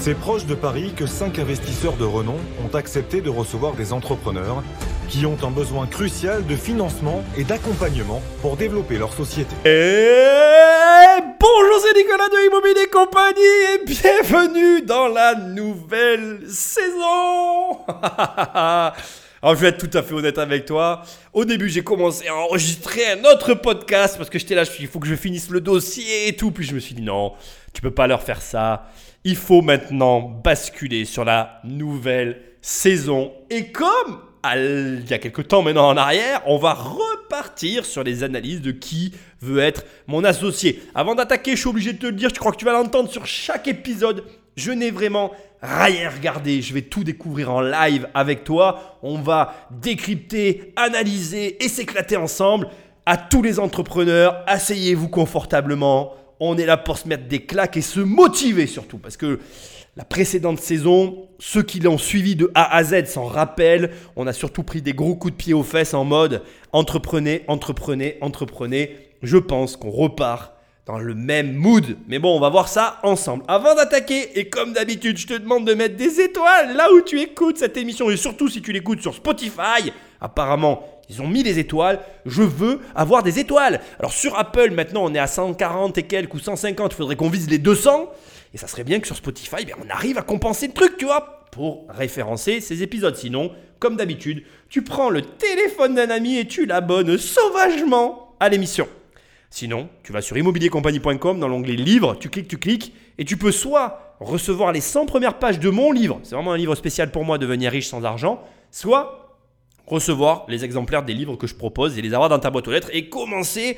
C'est proche de Paris que cinq investisseurs de renom ont accepté de recevoir des entrepreneurs qui ont un besoin crucial de financement et d'accompagnement pour développer leur société. Et bonjour, c'est Nicolas de Immobilier Compagnie et bienvenue dans la nouvelle saison. Alors je vais être tout à fait honnête avec toi. Au début, j'ai commencé à enregistrer un autre podcast parce que j'étais là, je suis il faut que je finisse le dossier et tout. Puis je me suis dit non, tu peux pas leur faire ça. Il faut maintenant basculer sur la nouvelle saison. Et comme il y a quelques temps maintenant en arrière, on va repartir sur les analyses de qui veut être mon associé. Avant d'attaquer, je suis obligé de te le dire, je crois que tu vas l'entendre sur chaque épisode. Je n'ai vraiment rien regardé. Je vais tout découvrir en live avec toi. On va décrypter, analyser et s'éclater ensemble. À tous les entrepreneurs, asseyez-vous confortablement. On est là pour se mettre des claques et se motiver surtout. Parce que la précédente saison, ceux qui l'ont suivi de A à Z s'en rappellent. On a surtout pris des gros coups de pied aux fesses en mode entreprenez, entreprenez, entreprenez. Je pense qu'on repart dans le même mood. Mais bon, on va voir ça ensemble. Avant d'attaquer, et comme d'habitude, je te demande de mettre des étoiles là où tu écoutes cette émission. Et surtout si tu l'écoutes sur Spotify. Apparemment, ils ont mis des étoiles. Je veux avoir des étoiles. Alors sur Apple, maintenant, on est à 140 et quelques ou 150. Il faudrait qu'on vise les 200. Et ça serait bien que sur Spotify, ben, on arrive à compenser le truc, tu vois, pour référencer ces épisodes. Sinon, comme d'habitude, tu prends le téléphone d'un ami et tu l'abonnes sauvagement à l'émission. Sinon, tu vas sur immobiliercompagnie.com dans l'onglet livre, tu cliques, tu cliques, et tu peux soit recevoir les 100 premières pages de mon livre, c'est vraiment un livre spécial pour moi, Devenir riche sans argent, soit recevoir les exemplaires des livres que je propose et les avoir dans ta boîte aux lettres et commencer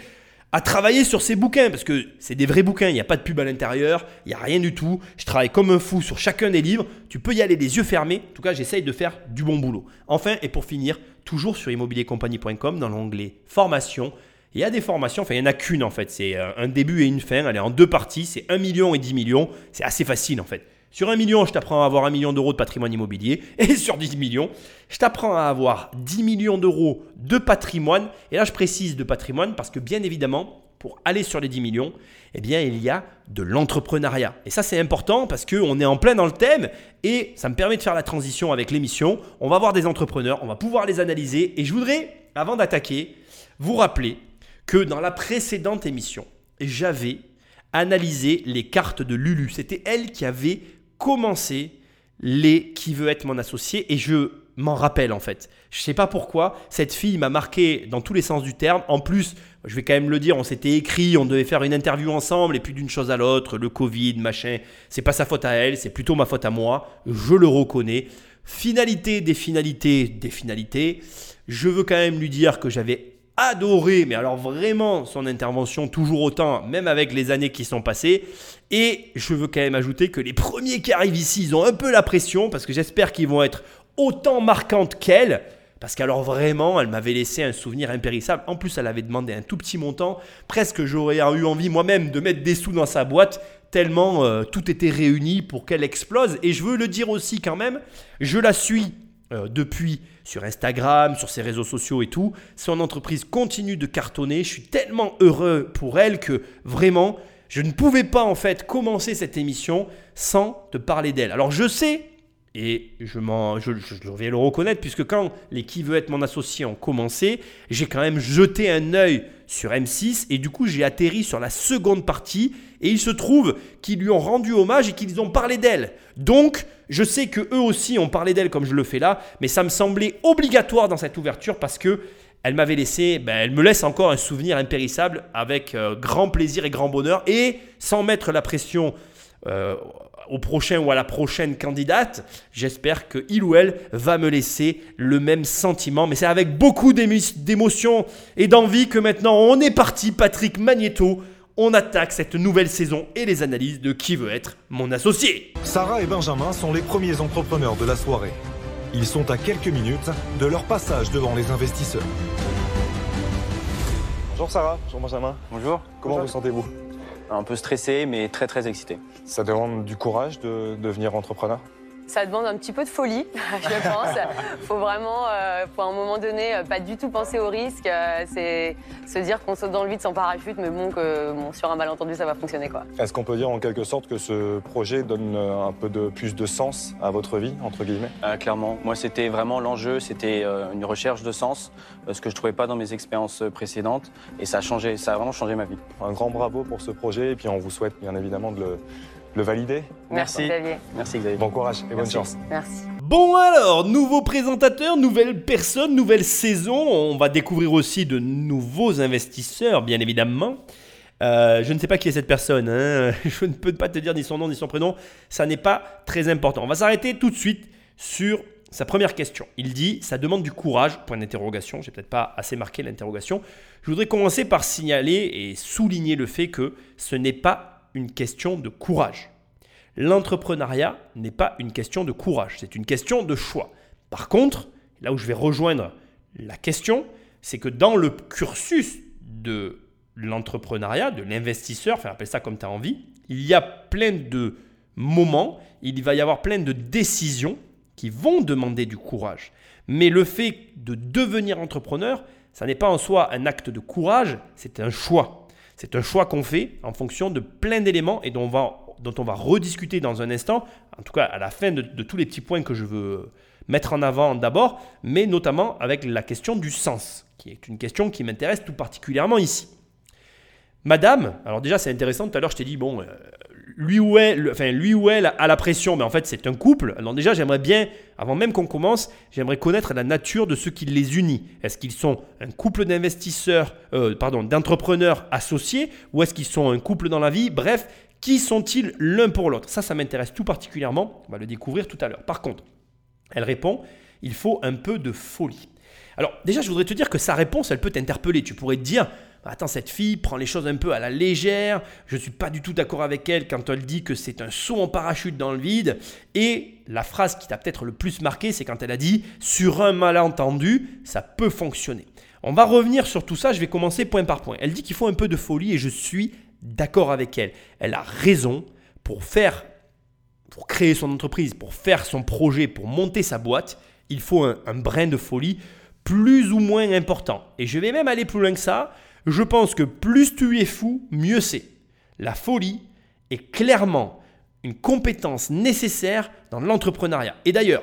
à travailler sur ces bouquins, parce que c'est des vrais bouquins, il n'y a pas de pub à l'intérieur, il n'y a rien du tout. Je travaille comme un fou sur chacun des livres, tu peux y aller les yeux fermés, en tout cas j'essaye de faire du bon boulot. Enfin, et pour finir, toujours sur immobiliercompagnie.com, dans l'onglet formation, il y a des formations, enfin il n'y en a qu'une en fait, c'est euh, un début et une fin, elle est en deux parties, c'est 1 million et 10 millions, c'est assez facile en fait. Sur 1 million, je t'apprends à avoir 1 million d'euros de patrimoine immobilier. Et sur 10 millions, je t'apprends à avoir 10 millions d'euros de patrimoine. Et là, je précise de patrimoine parce que bien évidemment, pour aller sur les 10 millions, eh bien, il y a de l'entrepreneuriat. Et ça, c'est important parce qu'on est en plein dans le thème et ça me permet de faire la transition avec l'émission. On va voir des entrepreneurs, on va pouvoir les analyser. Et je voudrais, avant d'attaquer, vous rappeler que dans la précédente émission, j'avais analysé les cartes de Lulu. C'était elle qui avait commencer les qui veut être mon associé et je m'en rappelle en fait. Je sais pas pourquoi, cette fille m'a marqué dans tous les sens du terme. En plus, je vais quand même le dire, on s'était écrit, on devait faire une interview ensemble et puis d'une chose à l'autre, le Covid, machin, c'est pas sa faute à elle, c'est plutôt ma faute à moi, je le reconnais. Finalité des finalités des finalités, je veux quand même lui dire que j'avais adoré, mais alors vraiment son intervention toujours autant, même avec les années qui sont passées. Et je veux quand même ajouter que les premiers qui arrivent ici, ils ont un peu la pression, parce que j'espère qu'ils vont être autant marquantes qu'elle. Parce qu'alors vraiment, elle m'avait laissé un souvenir impérissable. En plus, elle avait demandé un tout petit montant. Presque j'aurais eu envie moi-même de mettre des sous dans sa boîte, tellement euh, tout était réuni pour qu'elle explose. Et je veux le dire aussi quand même, je la suis euh, depuis sur Instagram, sur ses réseaux sociaux et tout. Son entreprise continue de cartonner. Je suis tellement heureux pour elle que vraiment, je ne pouvais pas en fait commencer cette émission sans te parler d'elle. Alors je sais, et je, je, je, vais le reconnaître, puisque quand les Qui veut être mon associé ont commencé, j'ai quand même jeté un œil sur M6 et du coup j'ai atterri sur la seconde partie et il se trouve qu'ils lui ont rendu hommage et qu'ils ont parlé d'elle. Donc je sais que eux aussi ont parlé d'elle comme je le fais là, mais ça me semblait obligatoire dans cette ouverture parce que elle m'avait laissé, ben, elle me laisse encore un souvenir impérissable avec euh, grand plaisir et grand bonheur et sans mettre la pression euh, au prochain ou à la prochaine candidate, j'espère que il ou elle va me laisser le même sentiment. Mais c'est avec beaucoup d'émotion et d'envie que maintenant on est parti, Patrick Magneto. On attaque cette nouvelle saison et les analyses de qui veut être mon associé. Sarah et Benjamin sont les premiers entrepreneurs de la soirée. Ils sont à quelques minutes de leur passage devant les investisseurs. Bonjour Sarah, bonjour Benjamin. Bonjour. Comment vous sentez-vous? Un peu stressé, mais très très excité. Ça demande du courage de devenir entrepreneur? Ça demande un petit peu de folie, je pense. faut vraiment, euh, à un moment donné, euh, pas du tout penser au risque. euh, c'est se dire qu'on saute dans le vide sans parachute, mais bon, que bon, sur un malentendu, ça va fonctionner quoi. Est-ce qu'on peut dire en quelque sorte que ce projet donne un peu de plus de sens à votre vie, entre guillemets? Euh, clairement, moi c'était vraiment l'enjeu, c'était une recherche de sens, ce que je trouvais pas dans mes expériences précédentes, et ça a changé, ça a vraiment changé ma vie. Un grand bravo pour ce projet et puis on vous souhaite bien évidemment de le, le valider. Merci. Xavier. Merci Xavier. Bon courage et bonne chance. Merci. Bon alors, nouveau présentateur, nouvelle personne, nouvelle saison. On va découvrir aussi de nouveaux investisseurs, bien évidemment. Euh, je ne sais pas qui est cette personne. hein. Je ne peux pas te dire ni son nom ni son prénom. Ça n'est pas très important. On va s'arrêter tout de suite sur sa première question. Il dit ça demande du courage. Point d'interrogation. J'ai peut-être pas assez marqué l'interrogation. Je voudrais commencer par signaler et souligner le fait que ce n'est pas une question de courage. L'entrepreneuriat n'est pas une question de courage, c'est une question de choix. Par contre, là où je vais rejoindre la question, c'est que dans le cursus de l'entrepreneuriat, de l'investisseur, enfin appelle ça comme tu as envie, il y a plein de moments, il va y avoir plein de décisions qui vont demander du courage. Mais le fait de devenir entrepreneur, ça n'est pas en soi un acte de courage, c'est un choix. C'est un choix qu'on fait en fonction de plein d'éléments et dont on, va, rediscuter dans un instant, en tout cas à la fin de, de tous les petits points que je veux mettre en avant d'abord, mais notamment avec la question du sens, qui est une question qui m'intéresse tout particulièrement ici. Madame, alors déjà c'est intéressant, tout à l'heure je t'ai dit, bon, euh, lui ou elle, enfin, lui ou elle a la pression, mais en fait c'est un couple. Alors déjà j'aimerais bien, avant même qu'on commence, j'aimerais connaître la nature de ce qui les unit. Est-ce qu'ils sont un couple d'investisseurs, euh, pardon, d'entrepreneurs associés, ou est-ce qu'ils sont un couple dans la vie? Bref, qui sont-ils l'un pour l'autre? Ça, ça m'intéresse tout particulièrement, on va le découvrir tout à l'heure. Par contre, elle répond, il faut un peu de folie. Alors déjà, je voudrais te dire que sa réponse, elle peut t'interpeller. Tu pourrais te dire, attends, cette fille prend les choses un peu à la légère, je ne suis pas du tout d'accord avec elle quand elle dit que c'est un saut en parachute dans le vide. Et la phrase qui t'a peut-être le plus marqué, c'est quand elle a dit, sur un malentendu, ça peut fonctionner. On va revenir sur tout ça, je vais commencer point par point. Elle dit qu'il faut un peu de folie et je suis d'accord avec elle. Elle a raison pour faire pour créer son entreprise, pour faire son projet, pour monter sa boîte, il faut un, un, brin de folie plus ou moins important. Et je vais même aller plus loin que ça. Je pense que plus tu es fou, mieux c'est. La folie est clairement une compétence nécessaire dans l'entrepreneuriat. Et d'ailleurs,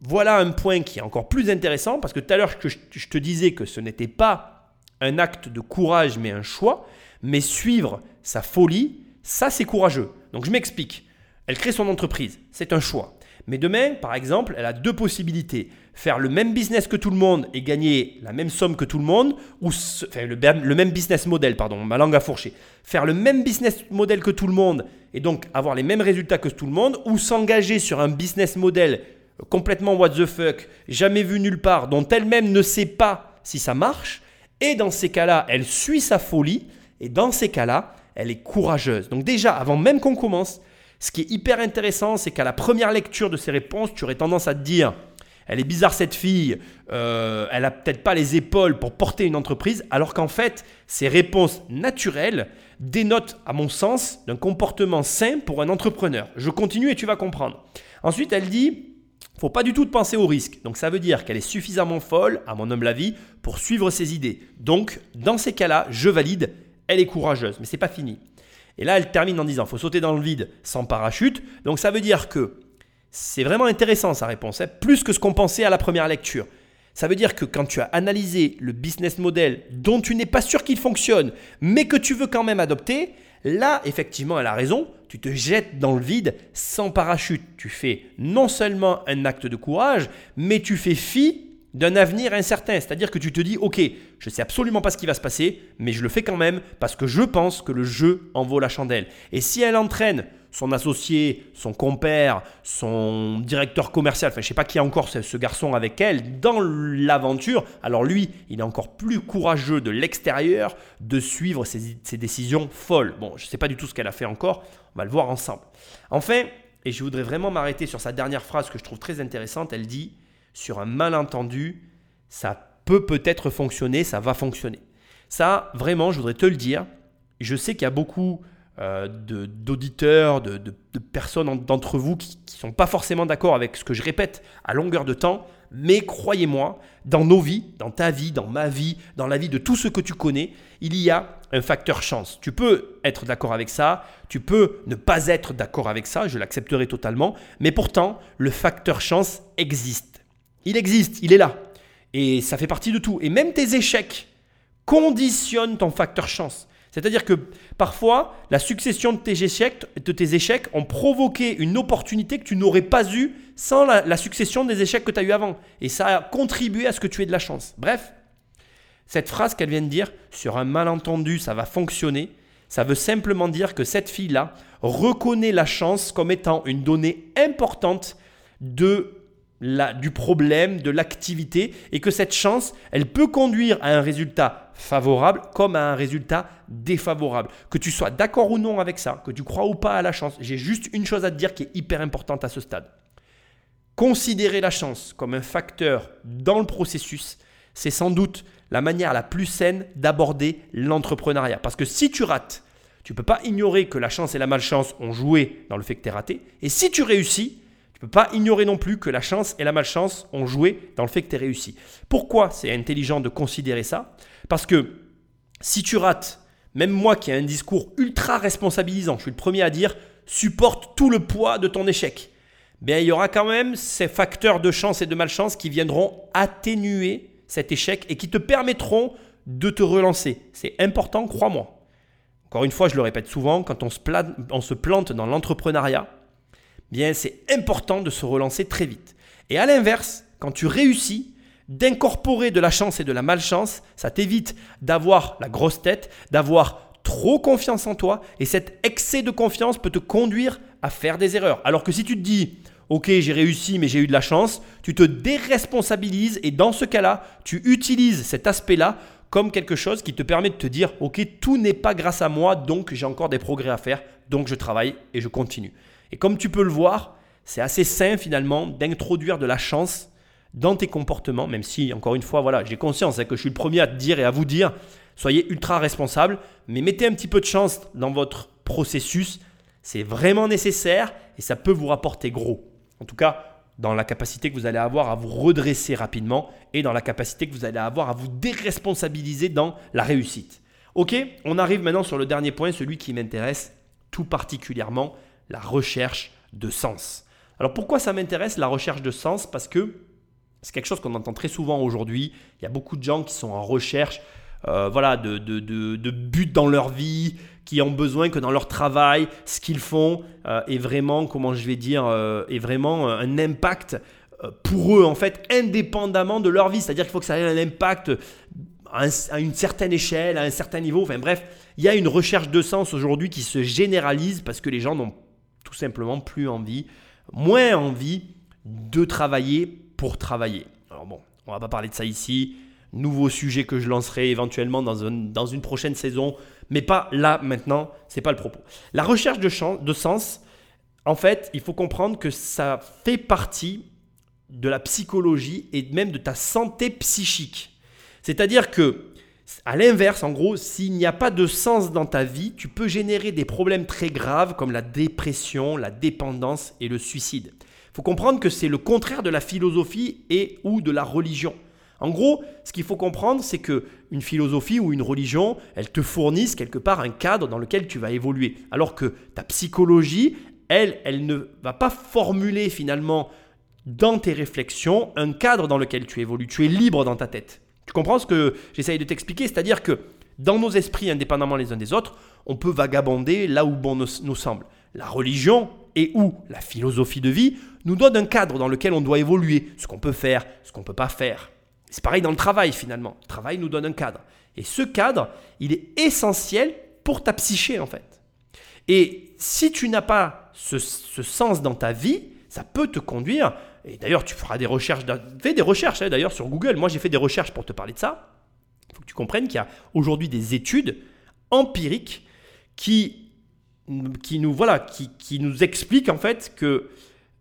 voilà un point qui est encore plus intéressant parce que tout à l'heure, je, te disais que ce n'était pas un acte de courage, mais un choix. Mais suivre sa folie, ça c'est courageux. Donc je m'explique. Elle crée son entreprise, c'est un choix. Mais demain, par exemple, elle a deux possibilités. Faire le même business que tout le monde et gagner la même somme que tout le monde, ou enfin, le, le, même business model, pardon, ma langue a fourché. Faire le même business model que tout le monde et donc avoir les mêmes résultats que tout le monde, ou s'engager sur un business model complètement what the fuck, jamais vu nulle part, dont elle-même ne sait pas si ça marche. Et dans ces cas-là, elle suit sa folie, et dans ces cas-là, elle est courageuse. Donc déjà, avant même qu'on commence, ce qui est hyper intéressant, c'est qu'à la première lecture de ces réponses, tu aurais tendance à te dire elle est bizarre cette fille, euh, elle a peut-être pas les épaules pour porter une entreprise, alors qu'en fait, ces réponses naturelles dénotent, à mon sens, d'un comportement sain pour un entrepreneur. Je continue et tu vas comprendre. Ensuite, elle dit faut pas du tout penser au risque. Donc ça veut dire qu'elle est suffisamment folle, à mon humble avis, pour suivre ses idées. Donc, dans ces cas-là, je valide, elle est courageuse, mais c'est pas fini. Et là, elle termine en disant, faut sauter dans le vide sans parachute. Donc ça veut dire que c'est vraiment intéressant sa réponse, hein, plus que ce qu'on pensait à la première lecture. Ça veut dire que quand tu as analysé le business model dont tu n'es pas sûr qu'il fonctionne, mais que tu veux quand même adopter, là, effectivement, elle a raison, tu te jettes dans le vide sans parachute. Tu fais non seulement un acte de courage, mais tu fais fi d'un avenir incertain. C'est-à-dire que tu te dis, ok, je ne sais absolument pas ce qui va se passer, mais je le fais quand même parce que je pense que le jeu en vaut la chandelle. Et si elle entraîne son associé, son compère, son directeur commercial, enfin je ne sais pas qui est encore ce, garçon avec elle, dans l'aventure, alors lui, il est encore plus courageux de l'extérieur de suivre ses, décisions folles. Bon, je ne sais pas du tout ce qu'elle a fait encore, on va le voir ensemble. Enfin, et je voudrais vraiment m'arrêter sur sa dernière phrase que je trouve très intéressante, elle dit, sur un malentendu, ça peut peut-être fonctionner, ça va fonctionner. Ça, vraiment, je voudrais te le dire. Je sais qu'il y a beaucoup euh, d'auditeurs, de, de- de personnes en- d'entre vous qui ne sont pas forcément d'accord avec ce que je répète à longueur de temps, mais croyez-moi, dans nos vies, dans ta vie, dans ma vie, dans la vie de tous ceux que tu connais, il y a un facteur chance. Tu peux être d'accord avec ça, tu peux ne pas être d'accord avec ça, je l'accepterai totalement, mais pourtant, le facteur chance existe. Il existe, il est là. Et ça fait partie de tout. Et même tes échecs conditionnent ton facteur chance. C'est-à-dire que parfois, la succession de tes, échecs, de tes échecs ont provoqué une opportunité que tu n'aurais pas eue sans la, la succession des échecs que tu as eu avant. Et ça a contribué à ce que tu aies de la chance. Bref, cette phrase qu'elle vient de dire, sur un malentendu, ça va fonctionner, ça veut simplement dire que cette fille-là reconnaît la chance comme étant une donnée importante de du problème, de l'activité, et que cette chance, elle peut conduire à un résultat favorable comme à un résultat défavorable. Que tu sois d'accord ou non avec ça, que tu crois ou pas à la chance, j'ai juste une chose à te dire qui est hyper importante à ce stade. Considérer la chance comme un facteur dans le processus, c'est sans doute la manière la plus saine d'aborder l'entrepreneuriat. Parce que si tu rates, tu ne peux pas ignorer que la chance et la malchance ont joué dans le fait que tu es raté. Et si tu réussis, peux pas ignorer non plus que la chance et la malchance ont joué dans le fait que tu es réussi. Pourquoi c'est intelligent de considérer ça? Parce que si tu rates, même moi qui ai un discours ultra responsabilisant, je suis le premier à dire, supporte tout le poids de ton échec. Bien, il y aura quand même ces facteurs de chance et de malchance qui viendront atténuer cet échec et qui te permettront de te relancer. C'est important, crois-moi. Encore une fois, je le répète souvent, quand on se plante dans l'entrepreneuriat, c'est important de se relancer très vite. Et à l'inverse, quand tu réussis, d'incorporer de la chance et de la malchance, ça t'évite d'avoir la grosse tête, d'avoir trop confiance en toi, et cet excès de confiance peut te conduire à faire des erreurs. Alors que si tu te dis, ok, j'ai réussi, mais j'ai eu de la chance, tu te déresponsabilises, et dans ce cas-là, tu utilises cet aspect-là comme quelque chose qui te permet de te dire, ok, tout n'est pas grâce à moi, donc j'ai encore des progrès à faire, donc je travaille et je continue. Et comme tu peux le voir, c'est assez sain finalement d'introduire de la chance dans tes comportements, même si, encore une fois, voilà, j'ai conscience hein, que je suis le premier à te dire et à vous dire, soyez ultra responsable, mais mettez un petit peu de chance dans votre processus, c'est vraiment nécessaire et ça peut vous rapporter gros. En tout cas, dans la capacité que vous allez avoir à vous redresser rapidement et dans la capacité que vous allez avoir à vous déresponsabiliser dans la réussite. Ok, on arrive maintenant sur le dernier point, celui qui m'intéresse tout particulièrement, la recherche de sens. Alors pourquoi ça m'intéresse la recherche de sens? Parce que c'est quelque chose qu'on entend très souvent aujourd'hui. Il y a beaucoup de gens qui sont en recherche euh, voilà, de, de, de, de but dans leur vie, qui ont besoin que dans leur travail, ce qu'ils font euh, est vraiment, comment je vais dire, euh, est vraiment un impact euh, pour eux, en fait, indépendamment de leur vie. C'est-à-dire qu'il faut que ça ait un impact à une certaine échelle, à un certain niveau. Enfin bref, il y a une recherche de sens aujourd'hui qui se généralise parce que les gens n'ont tout simplement plus envie, moins envie de travailler pour travailler. Alors bon, on va pas parler de ça ici. Nouveau sujet que je lancerai éventuellement dans, dans une prochaine saison, mais pas là maintenant, c'est pas le propos. La recherche de sens, en fait, il faut comprendre que ça fait partie de la psychologie et même de ta santé psychique. C'est-à-dire que, à l'inverse, en gros, s'il n'y a pas de sens dans ta vie, tu peux générer des problèmes très graves comme la dépression, la dépendance et le suicide. Il faut comprendre que c'est le contraire de la philosophie et ou de la religion. En gros, ce qu'il faut comprendre, c'est que une philosophie ou une religion, elle te fournissent quelque part un cadre dans lequel tu vas évoluer. Alors que ta psychologie, elle, elle ne va pas formuler finalement dans tes réflexions un cadre dans lequel tu évolues. Tu es libre dans ta tête. Tu comprends ce que j'essaye de t'expliquer? C'est-à-dire que dans nos esprits, indépendamment les uns des autres, on peut vagabonder là où bon nous, semble. La religion et ou la philosophie de vie nous donne un cadre dans lequel on doit évoluer, ce qu'on peut faire, ce qu'on ne peut pas faire. C'est pareil dans le travail finalement. Le travail nous donne un cadre. Et ce cadre, il est essentiel pour ta psyché en fait. Et si tu n'as pas ce sens dans ta vie, ça peut te conduire, et d'ailleurs tu feras des recherches, fais des recherches hein, d'ailleurs sur Google, moi j'ai fait des recherches pour te parler de ça, il faut que tu comprennes qu'il y a aujourd'hui des études empiriques qui, qui, nous, voilà, qui, qui nous expliquent en fait que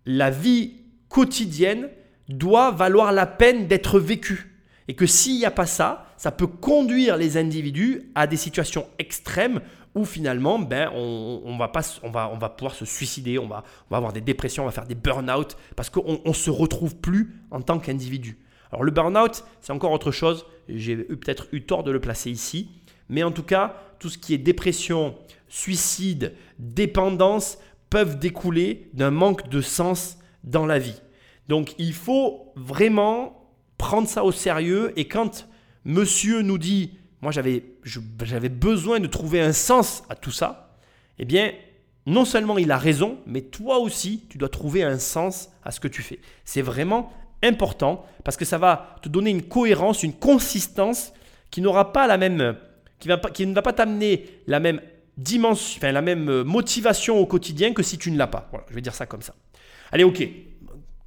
la vie quotidienne doit valoir la peine d'être vécue. Et que s'il n'y a pas ça, ça peut conduire les individus à des situations extrêmes où finalement, ben, on, va pas, on, va, on va pouvoir se suicider, on va, on va avoir des dépressions, on va faire des burn-out, parce qu'on ne se retrouve plus en tant qu'individu. Alors le burn-out, c'est encore autre chose, j'ai peut-être eu tort de le placer ici, mais en tout cas, tout ce qui est dépression, suicide, dépendance, peuvent découler d'un manque de sens dans la vie. Donc il faut vraiment prendre ça au sérieux et quand monsieur nous dit moi j'avais j'avais besoin de trouver un sens à tout ça, eh bien non seulement il a raison, mais toi aussi tu dois trouver un sens à ce que tu fais. C'est vraiment important parce que ça va te donner une cohérence, une consistance qui n'aura pas la même qui, va qui ne va pas t'amener la même dimension, enfin, la même motivation au quotidien que si tu ne l'as pas. Voilà, je vais dire ça comme ça. Allez, ok.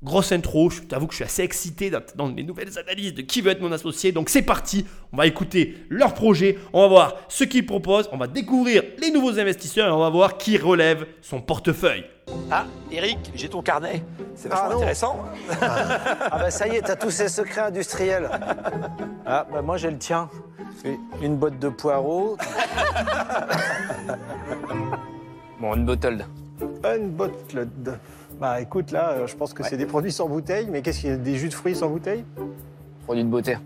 Grosse intro, je t'avoue que je suis assez excité dans les nouvelles analyses de qui veut être mon associé. Donc c'est parti, on va écouter leur projet, on va voir ce qu'ils proposent, on va découvrir les nouveaux investisseurs et on va voir qui relève son portefeuille. Ah, Eric, j'ai ton carnet. C'est vachement Ah intéressant. Ah bah ça y est, t'as tous ces secrets industriels. Ah bah moi j'ai le tien. Une botte de poireaux, Bon, une bottle. une botte de... Bah écoute là, euh, je pense que c'est des produits sans bouteille, mais qu'est-ce qu'il y a Des jus de fruits sans bouteille? Produit de beauté.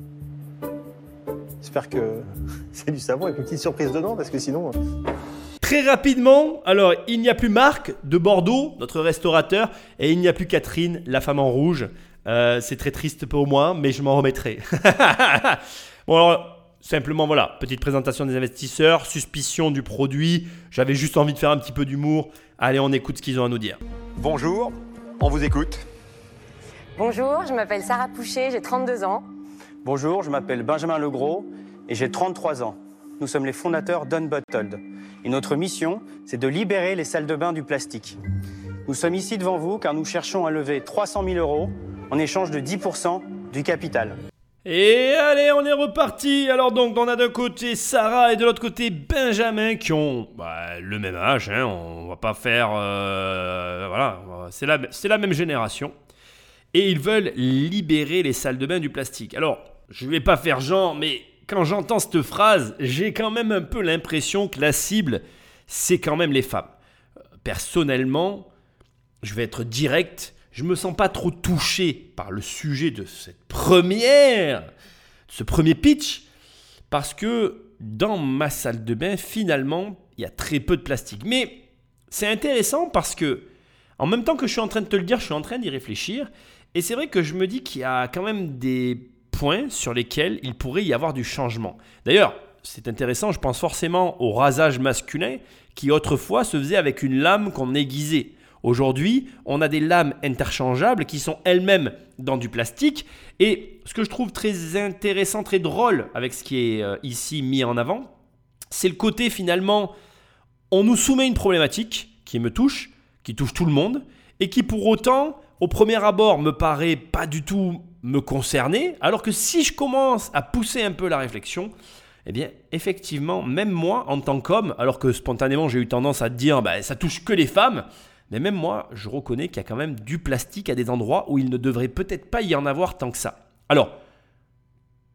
J'espère que c'est du savon avec une petite surprise dedans, parce que sinon... euh, Très rapidement, alors il n'y a plus Marc de Bordeaux, notre restaurateur, et il n'y a plus Catherine, la femme en rouge. Euh, c'est très triste pour moi, mais je m'en remettrai. bon alors, simplement voilà, petite présentation des investisseurs, suspicion du produit. J'avais juste envie de faire un petit peu d'humour. Allez, on écoute ce qu'ils ont à nous dire. Bonjour, on vous écoute. Bonjour, je m'appelle Sarah Poucher, j'ai 32 ans. Bonjour, je m'appelle Benjamin Legros et j'ai 33 ans. Nous sommes les fondateurs d'Unbottled. Et notre mission, c'est de libérer les salles de bain du plastique. Nous sommes ici devant vous car nous cherchons à lever 300 000 euros en échange de 10% du capital. Et allez, on est reparti. Alors donc, on a d'un côté Sarah et de l'autre côté Benjamin qui ont bah, le même âge. Hein. On va pas faire, euh, voilà, c'est la, c'est la même génération. Et ils veulent libérer les salles de bain du plastique. Alors, je vais pas faire genre, mais quand j'entends cette phrase, j'ai quand même un peu l'impression que la cible, c'est quand même les femmes. Euh, Personnellement, je vais être direct, je me sens pas trop touché par le sujet de cette première, ce premier pitch, parce que dans ma salle de bain, finalement, il y a très peu de plastique. Mais c'est intéressant parce que, en même temps que je suis en train de te le dire, je suis en train d'y réfléchir, et c'est vrai que je me dis qu'il y a quand même des points sur lesquels il pourrait y avoir du changement. D'ailleurs, c'est intéressant, je pense forcément au rasage masculin qui autrefois se faisait avec une lame qu'on aiguisait. Aujourd'hui, on a des lames interchangeables qui sont elles-mêmes dans du plastique. Et ce que je trouve très intéressant, très drôle avec ce qui est euh, ici mis en avant, c'est le côté finalement, on nous soumet une problématique qui me touche, qui touche tout le monde, et qui pour autant, au premier abord, me paraît pas du tout me concerner, alors que si je commence à pousser un peu la réflexion, eh bien, effectivement, même moi, en tant qu'homme, alors que spontanément j'ai eu tendance à dire, bah, ça touche que les femmes, mais même moi, je reconnais qu'il y a quand même du plastique à des endroits où il ne devrait peut-être pas y en avoir tant que ça. Alors,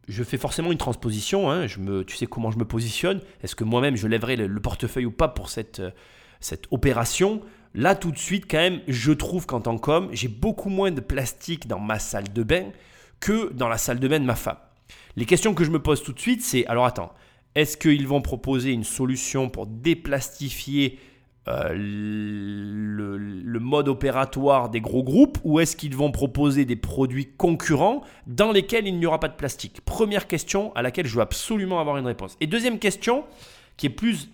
je fais forcément une transposition, hein, tu sais comment je me positionne, est-ce que moi-même je lèverai le, le portefeuille ou pas pour cette, euh, cette opération? Là, tout de suite, quand même, je trouve qu'en tant qu'homme, j'ai beaucoup moins de plastique dans ma salle de bain que dans la salle de bain de ma femme. Les questions que je me pose tout de suite, c'est alors attends, est-ce qu'ils vont proposer une solution pour déplastifier euh, le, mode opératoire des gros groupes ou est-ce qu'ils vont proposer des produits concurrents dans lesquels il n'y aura pas de plastique Première question à laquelle je veux absolument avoir une réponse. Et deuxième question, qui est plus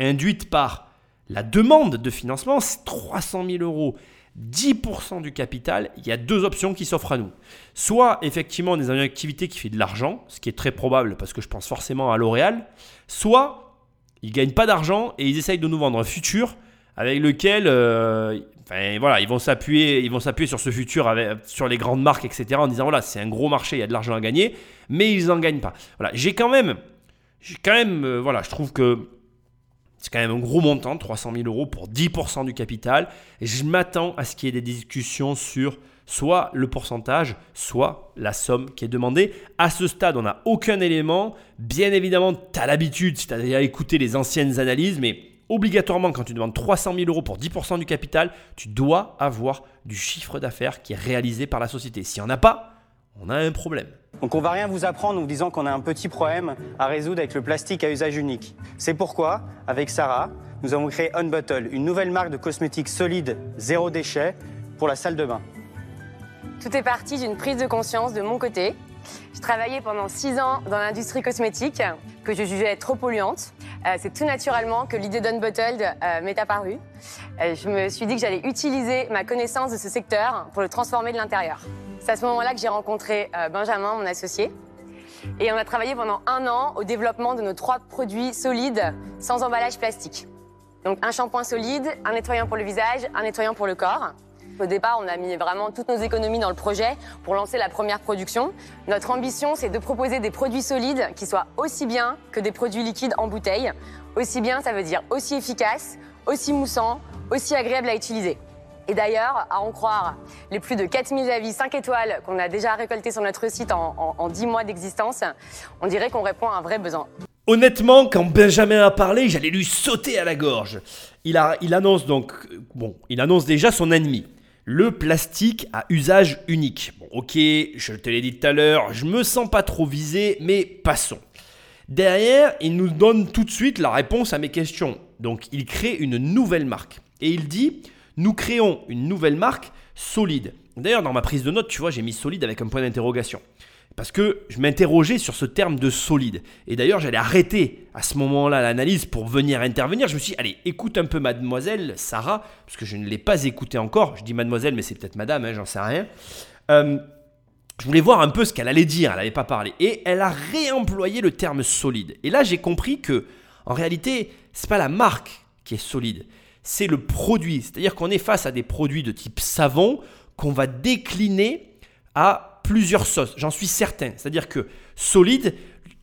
induite par la demande de financement, c'est 300 000 euros. 10% du capital, il y a deux options qui s'offrent à nous. Soit effectivement on est dans une activité qui fait de l'argent, ce qui est très probable parce que je pense forcément à L'Oréal, soit ils gagnent pas d'argent et ils essayent de nous vendre un futur avec lequel euh, voilà, ils vont s'appuyer ils vont s'appuyer sur ce futur sur les grandes marques etc en disant voilà c'est un gros marché il y a de l'argent à gagner mais ils n'en gagnent pas. Voilà. J'ai quand même j'ai quand même euh, voilà je trouve que c'est quand même un gros montant 300 000 euros pour 10% du capital. Je m'attends à ce qu'il y ait des discussions sur soit le pourcentage, soit la somme qui est demandée. À ce stade, on n'a aucun élément. Bien évidemment, tu as l'habitude, si tu as déjà écouté les anciennes analyses, mais obligatoirement, quand tu demandes 300 000 euros pour 10% du capital, tu dois avoir du chiffre d'affaires qui est réalisé par la société. S'il n'y en a pas, on a un problème. Donc on va rien vous apprendre en vous disant qu'on a un petit problème à résoudre avec le plastique à usage unique. C'est pourquoi, avec Sarah, nous avons créé Unbottle, une nouvelle marque de cosmétiques solides, zéro déchet, pour la salle de bain. Tout est parti d'une prise de conscience de mon côté. Je travaillais pendant six ans dans l'industrie cosmétique que je jugeais trop polluante. Euh, c'est tout naturellement que l'idée d'Unbottled euh, m'est apparue. Euh, je me suis dit que j'allais utiliser ma connaissance de ce secteur pour le transformer de l'intérieur. C'est à ce moment-là que j'ai rencontré Benjamin, mon associé. Et on a travaillé pendant un an au développement de nos trois produits solides sans emballage plastique. Donc un shampoing solide, un nettoyant pour le visage, un nettoyant pour le corps. Au départ, on a mis vraiment toutes nos économies dans le projet pour lancer la première production. Notre ambition, c'est de proposer des produits solides qui soient aussi bien que des produits liquides en bouteille. Aussi bien, ça veut dire aussi efficace, aussi moussant, aussi agréable à utiliser. Et d'ailleurs, à en croire les plus de 4000 avis 5 étoiles qu'on a déjà récoltés sur notre site en, en 10 mois d'existence, on dirait qu'on répond à un vrai besoin. Honnêtement, quand Benjamin a parlé, j'allais lui sauter à la gorge. Il annonce donc, bon, il annonce déjà son ennemi le plastique à usage unique. Bon, ok, je te l'ai dit tout à l'heure, je me sens pas trop visé, mais passons. Derrière, il nous donne tout de suite la réponse à mes questions. Donc, il crée une nouvelle marque. Et il dit, nous créons une nouvelle marque solide. D'ailleurs, dans ma prise de notes, tu vois, j'ai mis solide avec un point d'interrogation parce que je m'interrogeais sur ce terme de solide. Et d'ailleurs, j'allais arrêter à ce moment-là l'analyse pour venir intervenir. Je me suis dit, allez, écoute un peu mademoiselle Sarah, parce que je ne l'ai pas écoutée encore. Je dis mademoiselle, mais c'est peut-être madame, hein, j'en sais rien. Euh, je voulais voir un peu ce qu'elle allait dire, elle n'avait pas parlé. Et elle a réemployé le terme solide. Et là, j'ai compris que, en réalité, c'est pas la marque qui est solide, c'est le produit. C'est-à-dire qu'on est face à des produits de type savon qu'on va décliner à plusieurs sauces, j'en suis certain. C'est-à-dire que solide,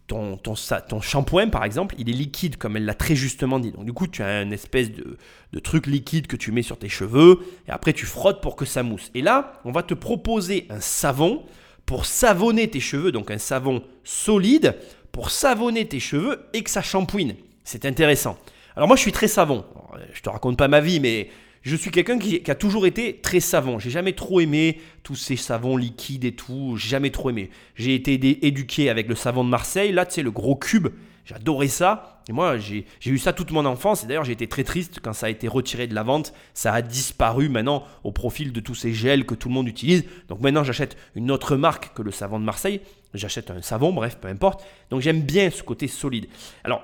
ton, ton, ton shampoing par exemple, il est liquide comme elle l'a très justement dit. Donc du coup, tu as une espèce de, de, truc liquide que tu mets sur tes cheveux et après tu frottes pour que ça mousse. Et là, on va te proposer un savon pour savonner tes cheveux, donc un savon solide pour savonner tes cheveux et que ça shampouine. C'est intéressant. Alors moi, je suis très savon. Je te raconte pas ma vie, mais je suis quelqu'un qui, a toujours été très savon. J'ai jamais trop aimé tous ces savons liquides et tout. J'ai jamais trop aimé. J'ai été éduqué avec le savon de Marseille. Là, tu sais, le gros cube. J'adorais ça. Et moi, j'ai eu ça toute mon enfance. Et d'ailleurs, j'ai été très triste quand ça a été retiré de la vente. Ça a disparu maintenant au profil de tous ces gels que tout le monde utilise. Donc maintenant, j'achète une autre marque que le savon de Marseille. J'achète un savon, bref, peu importe. Donc j'aime bien ce côté solide. Alors,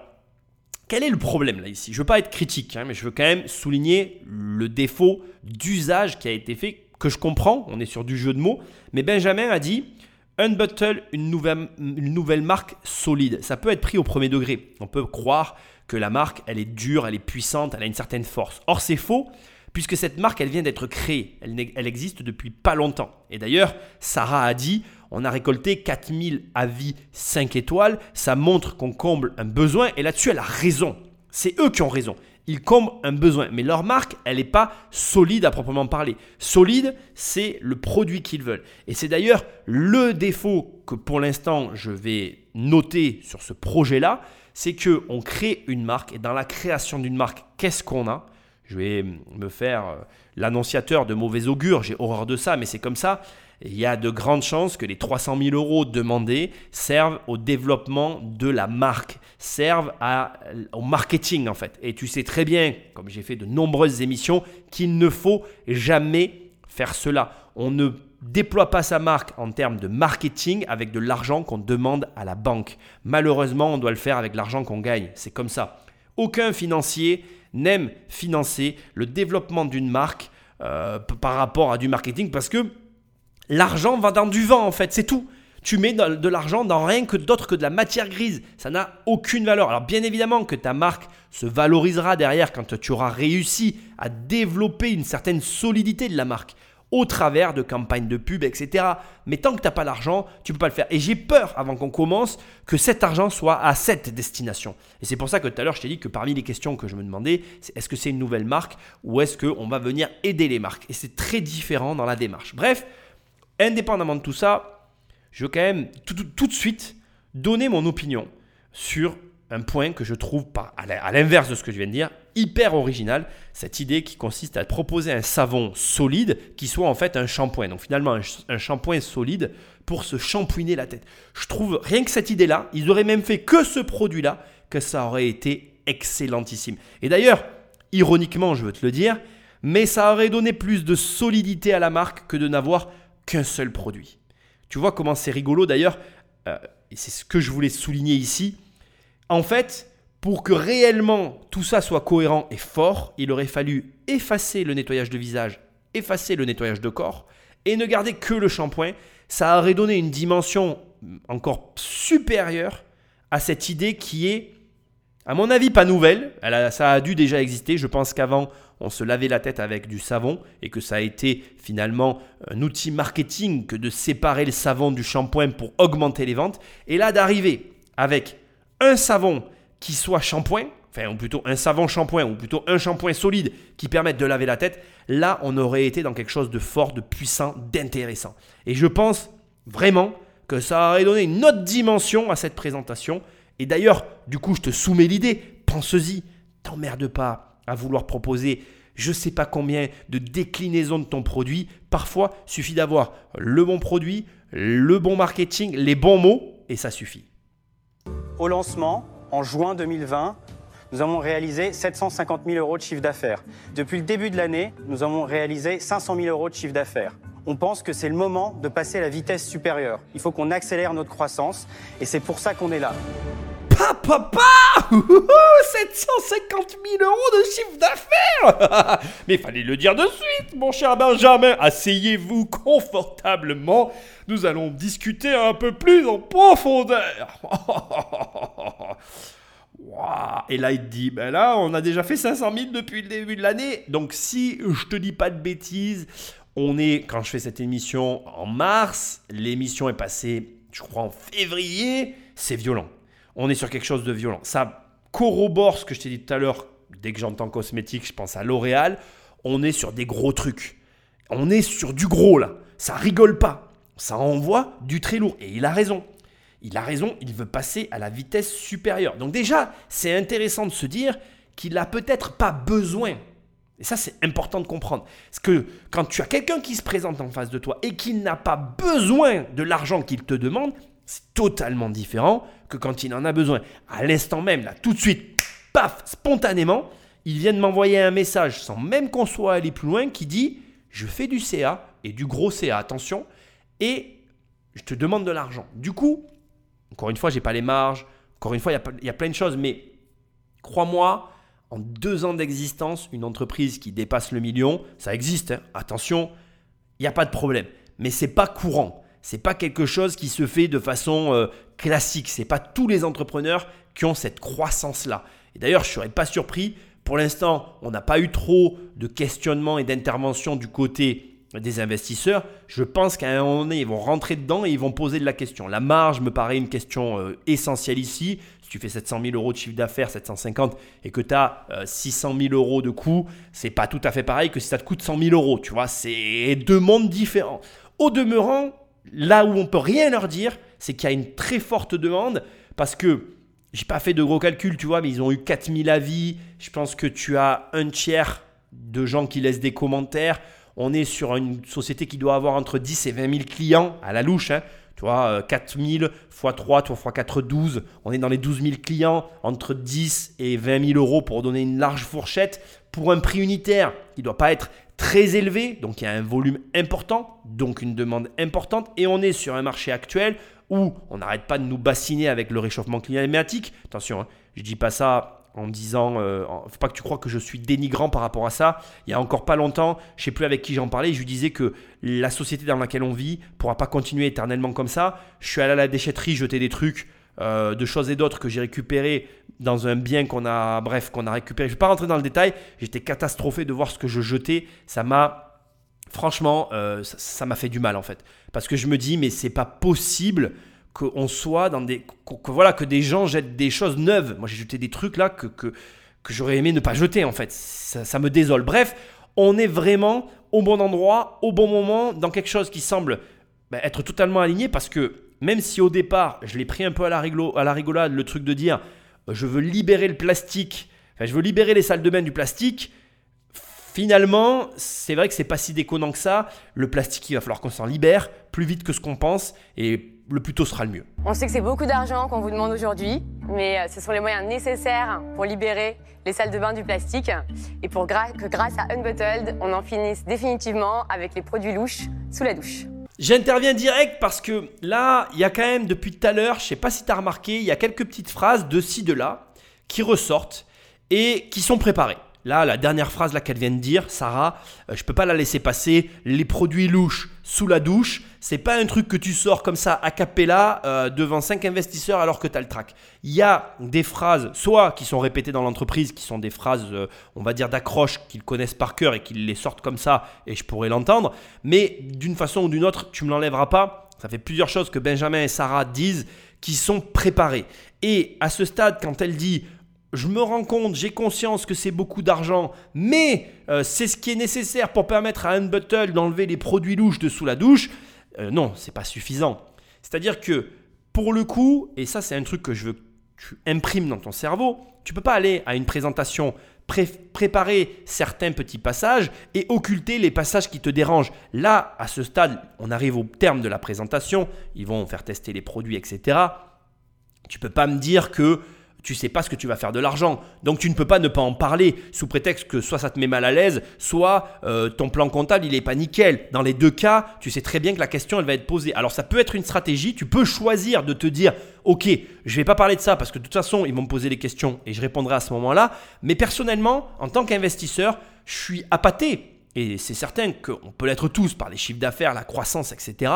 quel est le problème là ici? Je veux pas être critique, hein, mais je veux quand même souligner le défaut d'usage qui a été fait, que je comprends, on est sur du jeu de mots, mais Benjamin a dit nouvelle, une nouvelle marque solide. Ça peut être pris au premier degré. On peut croire que la marque, elle est dure, elle est puissante, elle a une certaine force. Or, c'est faux, puisque cette marque, elle vient d'être créée. Elle, elle existe depuis pas longtemps. Et d'ailleurs, Sarah a dit on a récolté 4000 avis 5 étoiles. Ça montre qu'on comble un besoin. Et là-dessus, elle a raison. C'est eux qui ont raison. Ils comblent un besoin. Mais leur marque, elle n'est pas solide à proprement parler. Solide, c'est le produit qu'ils veulent. Et c'est d'ailleurs le défaut que pour l'instant, je vais noter sur ce projet-là. C'est qu'on crée une marque. Et dans la création d'une marque, qu'est-ce qu'on a? Je vais me faire euh, l'annonciateur de mauvais augure, j'ai horreur de ça, mais c'est comme ça il y a de grandes chances que les 300 000 euros demandés servent au développement de la marque, servent au marketing en fait. Et tu sais très bien, comme j'ai fait de nombreuses émissions, qu'il ne faut jamais faire cela. On ne déploie pas sa marque en termes de marketing avec de l'argent qu'on demande à la banque. Malheureusement, on doit le faire avec l'argent qu'on gagne. C'est comme ça. Aucun financier n'aime financer le développement d'une marque euh, par rapport à du marketing parce que L'argent va dans du vent en fait, c'est tout. Tu mets de l'argent dans rien que d'autre que de la matière grise. Ça n'a aucune valeur. Alors bien évidemment que ta marque se valorisera derrière quand tu auras réussi à développer une certaine solidité de la marque au travers de campagnes de pub, etc. Mais tant que tu n'as pas l'argent, tu ne peux pas le faire. Et j'ai peur, avant qu'on commence, que cet argent soit à cette destination. Et c'est pour ça que tout à l'heure, je t'ai dit que parmi les questions que je me demandais, c'est est-ce que c'est une nouvelle marque ou est-ce qu'on va venir aider les marques? Et c'est très différent dans la démarche. Bref, indépendamment de tout ça, je veux quand même tout, de suite donner mon opinion sur un point que je trouve, à l'inverse de ce que je viens de dire, hyper original. Cette idée qui consiste à proposer un savon solide qui soit en fait un shampoing. Donc finalement, un shampoing solide pour se shampouiner la tête. Je trouve rien que cette idée-là, ils auraient même fait que ce produit-là, que ça aurait été excellentissime. Et d'ailleurs, ironiquement, je veux te le dire, mais ça aurait donné plus de solidité à la marque que de n'avoir qu'un seul produit. Tu vois comment c'est rigolo d'ailleurs, euh, et c'est ce que je voulais souligner ici. En fait, pour que réellement tout ça soit cohérent et fort, il aurait fallu effacer le nettoyage de visage, effacer le nettoyage de corps et ne garder que le shampoing. Ça aurait donné une dimension encore supérieure à cette idée qui est, à mon avis, pas nouvelle. Elle a- ça a dû déjà exister. Je pense qu'avant, on se lavait la tête avec du savon et que ça a été finalement un outil marketing que de séparer le savon du shampoing pour augmenter les ventes. Et là, d'arriver avec un savon qui soit shampoing, enfin, ou plutôt un savon shampoing, ou plutôt un shampoing solide qui permette de laver la tête, là, on aurait été dans quelque chose de fort, de puissant, d'intéressant. Et je pense vraiment que ça aurait donné une autre dimension à cette présentation. Et d'ailleurs, du coup, je te soumets l'idée, pense-y, t'emmerde pas à vouloir proposer je sais pas combien de déclinaisons de ton produit. Parfois, suffit d'avoir le bon produit, le bon marketing, les bons mots, et ça suffit. Au lancement, en juin 2020, nous avons réalisé 750 000 euros de chiffre d'affaires. Depuis le début de l'année, nous avons réalisé 500 000 euros de chiffre d'affaires. On pense que c'est le moment de passer à la vitesse supérieure. Il faut qu'on accélère notre croissance et c'est pour ça qu'on est là. Pa, papa 750 000 euros de chiffre d'affaires Mais fallait le dire de suite, mon cher Benjamin. Asseyez-vous confortablement. Nous allons discuter un peu plus en profondeur. Et là, il te dit, ben là, on a déjà fait 500 000 depuis le début de l'année. Donc, si je te dis pas de bêtises, on est, quand je fais cette émission, en mars. L'émission est passée, je crois, en février. C'est violent. On est sur quelque chose de violent. Ça corrobore ce que je t'ai dit tout à l'heure. Dès que j'entends cosmétique, je pense à L'Oréal. On est sur des gros trucs. On est sur du gros là. Ça rigole pas. Ça envoie du très lourd. Et il a raison. Il a raison, il veut passer à la vitesse supérieure. Donc déjà, c'est intéressant de se dire qu'il n'a peut-être pas besoin. Et ça, c'est important de comprendre. Parce que quand tu as quelqu'un qui se présente en face de toi et qui n'a pas besoin de l'argent qu'il te demande, c'est totalement différent que quand il en a besoin. À l'instant même, là, tout de suite, paf, spontanément, il vient de m'envoyer un message sans même qu'on soit allé plus loin qui dit Je fais du CA et du gros CA, attention, et je te demande de l'argent. Du coup, encore une fois, j'ai pas les marges. Encore une fois, il y a pas- il y, a plein de choses. Mais crois-moi, en deux ans d'existence, une entreprise qui dépasse le million, ça existe. hein. Attention, il n'y a pas de problème. Mais c'est pas courant. C'est pas quelque chose qui se fait de façon euh, classique. C'est pas tous les entrepreneurs qui ont cette croissance-là. Et d'ailleurs, je serais pas surpris. Pour l'instant, on n'a pas eu trop de questionnements et d'interventions du côté des investisseurs. Je pense qu'à un moment donné, ils vont rentrer dedans et ils vont poser de la question. La marge me paraît une question euh, essentielle ici. Si tu fais 700 000 euros de chiffre d'affaires, 750, et que tu as 600 000 euros de coût, c'est pas tout à fait pareil que si ça te coûte 100 000 euros. Tu vois, c'est deux mondes différents. Au demeurant, là où on peut rien leur dire, c'est qu'il y a une très forte demande parce que j'ai pas fait de gros calculs, tu vois, mais ils ont eu 4000 avis. Je pense que tu as un tiers de gens qui laissent des commentaires. On est sur une société qui doit avoir entre 10 et 20 000 clients à la louche. Hein. Tu vois, euh, 4000 x 3, toi, x 4, 12. On est dans les 12 000 clients, entre 10 et 20 000 euros pour donner une large fourchette. Pour un prix unitaire qui ne doit pas être très élevé, donc il y a un volume important, donc une demande importante. Et on est sur un marché actuel où on n'arrête pas de nous bassiner avec le réchauffement climatique. Attention, hein, je dis pas ça en disant, euh, faut pas que tu crois que je suis dénigrant par rapport à ça. Il y a encore pas longtemps, je sais plus avec qui j'en parlais, je lui disais que la société dans laquelle on vit pourra pas continuer éternellement comme ça. Je suis allé à la déchetterie jeter des trucs. Euh, de choses et d'autres que j'ai récupéré dans un bien qu'on a, bref, qu'on a récupéré. Je vais pas rentrer dans le détail. J'étais catastrophé de voir ce que je jetais. Ça m'a, franchement, euh, ça- m'a fait du mal en fait, parce que je me dis mais c'est pas possible qu'on soit dans des que, voilà que des gens jettent des choses neuves. Moi j'ai jeté des trucs là que que, que j'aurais aimé ne pas jeter en fait. Ça, me désole. Bref, on est vraiment au bon endroit, au bon moment, dans quelque chose qui semble bah, être totalement aligné parce que même si au départ, je l'ai pris un peu à la, rigolo- rigolade, le truc de dire euh, je veux libérer le plastique, je veux libérer les salles de bain du plastique, finalement, c'est vrai que c'est pas si déconnant que ça. Le plastique, il va falloir qu'on s'en libère plus vite que ce qu'on pense et le plus tôt sera le mieux. On sait que c'est beaucoup d'argent qu'on vous demande aujourd'hui, mais euh, ce sont les moyens nécessaires pour libérer les salles de bain du plastique et pour que grâce à Unbottled, on en finisse définitivement avec les produits louches sous la douche. J'interviens direct parce que là, il y a quand même depuis tout à l'heure, je sais pas si tu as remarqué, il y a quelques petites phrases de ci, de là qui ressortent et qui sont préparées. Là, la dernière phrase qu'elle vient de dire, Sarah, euh, je peux pas la laisser passer. Les produits louches sous la douche, c'est pas un truc que tu sors comme ça a cappella euh, devant cinq investisseurs alors que tu as le trac. Il y a des phrases, soit qui sont répétées dans l'entreprise, qui sont des phrases, euh, on va dire, d'accroche qu'ils connaissent par cœur et qu'ils les sortent comme ça et je pourrais l'entendre, mais d'une façon ou d'une autre, tu me l'enlèveras pas. Ça fait plusieurs choses que Benjamin et Sarah disent qui sont préparées. Et à ce stade, quand elle dit je me rends compte, j'ai conscience que c'est beaucoup d'argent, mais euh, c'est ce qui est nécessaire pour permettre à Unbuttle d'enlever les produits louches de sous la douche. Euh, non, c'est pas suffisant. C'est-à-dire que pour le coup, et ça c'est un truc que je veux que tu imprimes dans ton cerveau, tu peux pas aller à une présentation pré- préparer certains petits passages et occulter les passages qui te dérangent. Là, à ce stade, on arrive au terme de la présentation, ils vont faire tester les produits, etc. Tu peux pas me dire que tu sais pas ce que tu vas faire de l'argent. Donc tu ne peux pas ne pas en parler sous prétexte que soit ça te met mal à l'aise, soit euh, ton plan comptable il est pas nickel. Dans les deux cas, tu sais très bien que la question elle va être posée. Alors ça peut être une stratégie, tu peux choisir de te dire OK, je vais pas parler de ça parce que de toute façon, ils vont me poser les questions et je répondrai à ce moment-là, mais personnellement, en tant qu'investisseur, je suis appâté et c'est certain qu'on peut l'être tous par les chiffres d'affaires, la croissance, etc.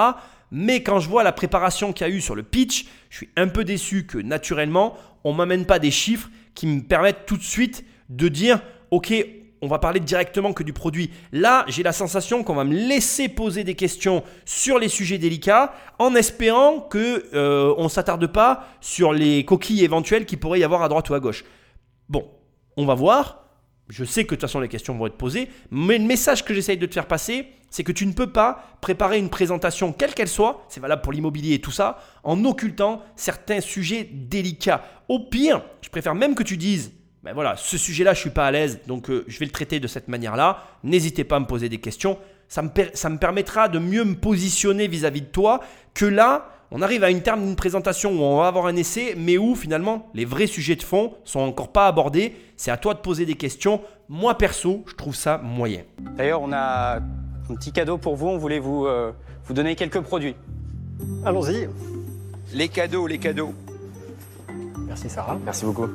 Mais quand je vois la préparation qu'il y a eu sur le pitch, je suis un peu déçu que naturellement, on ne m'amène pas des chiffres qui me permettent tout de suite de dire, OK, on va parler directement que du produit. Là, j'ai la sensation qu'on va me laisser poser des questions sur les sujets délicats en espérant que euh, on s'attarde pas sur les coquilles éventuelles qui pourrait y avoir à droite ou à gauche. Bon, on va voir. Je sais que de toute façon les questions vont être posées, mais le message que j'essaye de te faire passer, c'est que tu ne peux pas préparer une présentation, quelle qu'elle soit, c'est valable pour l'immobilier et tout ça, en occultant certains sujets délicats. Au pire, je préfère même que tu dises, ben voilà, ce sujet-là, je suis pas à l'aise, donc euh, je vais le traiter de cette manière-là. N'hésitez pas à me poser des questions. Ça me, ça me permettra de mieux me positionner vis-à-vis de toi que là, on arrive à une terme d'une présentation où on va avoir un essai, mais où finalement les vrais sujets de fond sont encore pas abordés. C'est à toi de poser des questions. Moi perso, je trouve ça moyen. D'ailleurs, on a un petit cadeau pour vous. On voulait vous, euh, vous donner quelques produits. Allons-y. Les cadeaux, les cadeaux. Merci Sarah. Merci beaucoup.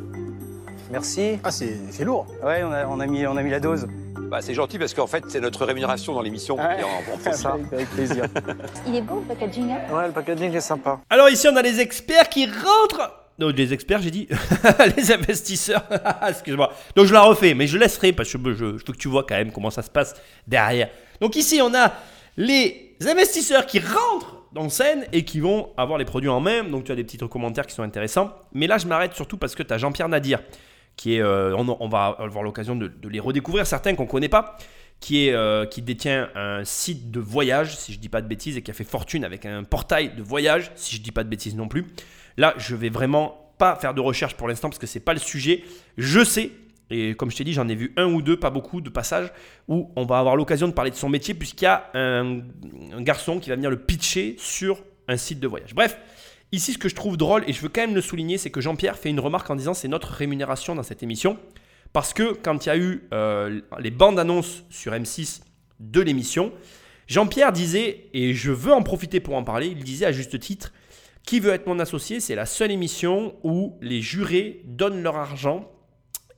Merci. Ah, c'est c'est lourd. Ouais, on a, on a, mis, on a mis la dose. Bah, c'est gentil parce qu'en fait, c'est notre rémunération dans l'émission. Ouais. Et on, on prend ça. Avec, plaisir. Il est beau le packaging. hein? Ouais, le packaging est sympa. Alors ici, on a les experts qui rentrent. Non, les experts, j'ai dit. les investisseurs. Excuse-moi. Donc je la refais, mais je laisserai parce que je, je, je veux que tu vois quand même comment ça se passe derrière. Donc ici, on a les investisseurs qui rentrent dans scène et qui vont avoir les produits en main. Donc tu as des petits commentaires qui sont intéressants. Mais là, je m'arrête surtout parce que tu as Jean-Pierre Nadir, qui est, euh, on, va avoir l'occasion de, les redécouvrir, certains qu'on ne connaît pas, qui, est, euh, qui détient un site de voyage, si je dis pas de bêtises, et qui a fait fortune avec un portail de voyage, si je dis pas de bêtises non plus. Là, je vais vraiment pas faire de recherche pour l'instant parce que c'est pas le sujet. Je sais, et comme je t'ai dit, j'en ai vu un ou deux, pas beaucoup de passages, où on va avoir l'occasion de parler de son métier puisqu'il y a un, garçon qui va venir le pitcher sur un site de voyage. Bref, ici ce que je trouve drôle, et je veux quand même le souligner, c'est que Jean-Pierre fait une remarque en disant c'est notre rémunération dans cette émission. Parce que quand il y a eu euh, les bandes annonces sur M6 de l'émission, Jean-Pierre disait, et je veux en profiter pour en parler, il disait à juste titre, qui veut être mon associé C'est la seule émission où les jurés donnent leur argent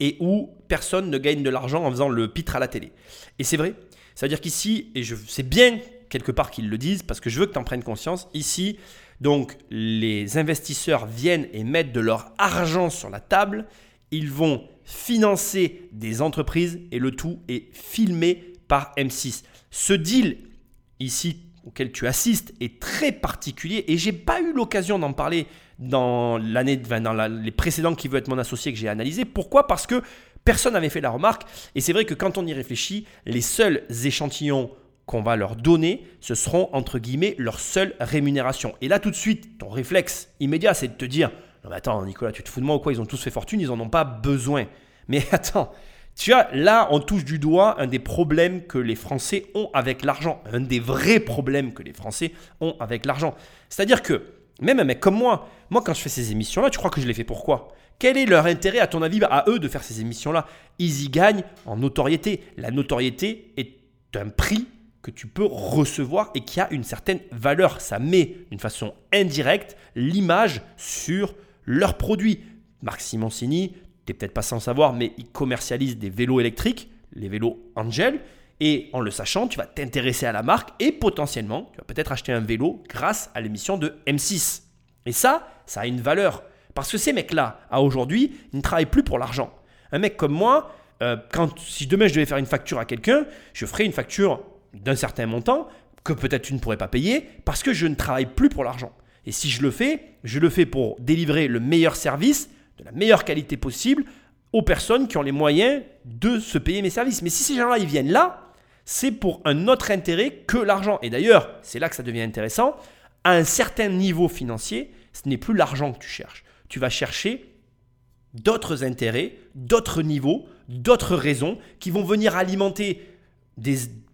et où personne ne gagne de l'argent en faisant le pitre à la télé. Et c'est vrai. C'est-à-dire qu'ici, et je c'est bien quelque part qu'ils le disent, parce que je veux que tu en prennes conscience, ici, donc les investisseurs viennent et mettent de leur argent sur la table, ils vont financer des entreprises et le tout est filmé par M6. Ce deal ici auquel tu assistes est très particulier et j'ai pas eu l'occasion d'en parler dans l'année, dans les précédents qui veut être mon associé que j'ai analysé. Pourquoi? Parce que personne n'avait fait la remarque et c'est vrai que quand on y réfléchit, les seuls échantillons qu'on va leur donner, ce seront entre guillemets leur seule rémunération. Et là tout de suite, ton réflexe immédiat, c'est de te dire, non mais attends Nicolas, tu te fous de moi ou quoi? Ils ont tous fait fortune, ils en ont pas besoin. Mais attends, tu vois, là, on touche du doigt un des problèmes que les Français ont avec l'argent. Un des vrais problèmes que les Français ont avec l'argent. C'est-à-dire que, même un mec comme moi, moi, quand je fais ces émissions-là, tu crois que je les fais pourquoi Quel est leur intérêt, à ton avis, à eux de faire ces émissions-là? Ils y gagnent en notoriété. La notoriété est un prix que tu peux recevoir et qui a une certaine valeur. Ça met d'une façon indirecte l'image sur leurs produits. Marc Simoncini, tu n'es peut-être pas sans savoir, mais il commercialise des vélos électriques, les vélos Angel. Et en le sachant, tu vas t'intéresser à la marque et potentiellement, tu vas peut-être acheter un vélo grâce à l'émission de M6. Et ça, ça a une valeur. Parce que ces mecs-là, à aujourd'hui, ils ne travaillent plus pour l'argent. Un mec comme moi, euh, quand, si demain je devais faire une facture à quelqu'un, je ferais une facture d'un certain montant que peut-être tu ne pourrais pas payer parce que je ne travaille plus pour l'argent. Et si je le fais, je le fais pour délivrer le meilleur service de la meilleure qualité possible aux personnes qui ont les moyens de se payer mes services. Mais si ces gens-là, ils viennent là, c'est pour un autre intérêt que l'argent. Et d'ailleurs, c'est là que ça devient intéressant. À un certain niveau financier, ce n'est plus l'argent que tu cherches. Tu vas chercher d'autres intérêts, d'autres niveaux, d'autres raisons qui vont venir alimenter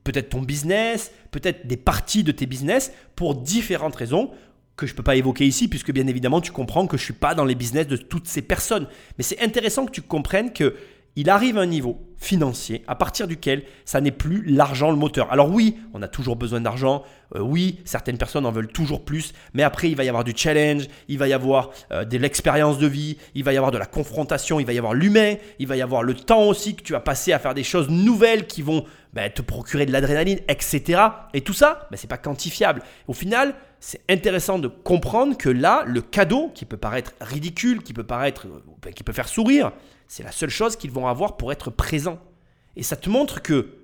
peut-être ton business, peut-être des parties de tes business pour différentes raisons que je ne peux pas évoquer ici, puisque bien évidemment, tu comprends que je ne suis pas dans les business de toutes ces personnes. Mais c'est intéressant que tu comprennes que il arrive un niveau financier à partir duquel ça n'est plus l'argent le moteur. Alors oui, on a toujours besoin d'argent, euh, oui, certaines personnes en veulent toujours plus, mais après il va y avoir du challenge, il va y avoir euh, de l'expérience de vie, il va y avoir de la confrontation, il va y avoir l'humain, il va y avoir le temps aussi que tu vas passer à faire des choses nouvelles qui vont ben, te procurer de l'adrénaline, etc. Et tout ça, ben, c'est pas quantifiable. Au final, c'est intéressant de comprendre que là, le cadeau, qui peut paraître ridicule, qui peut paraître, euh, qui peut faire sourire, c'est la seule chose qu'ils vont avoir pour être présents. Et ça te montre que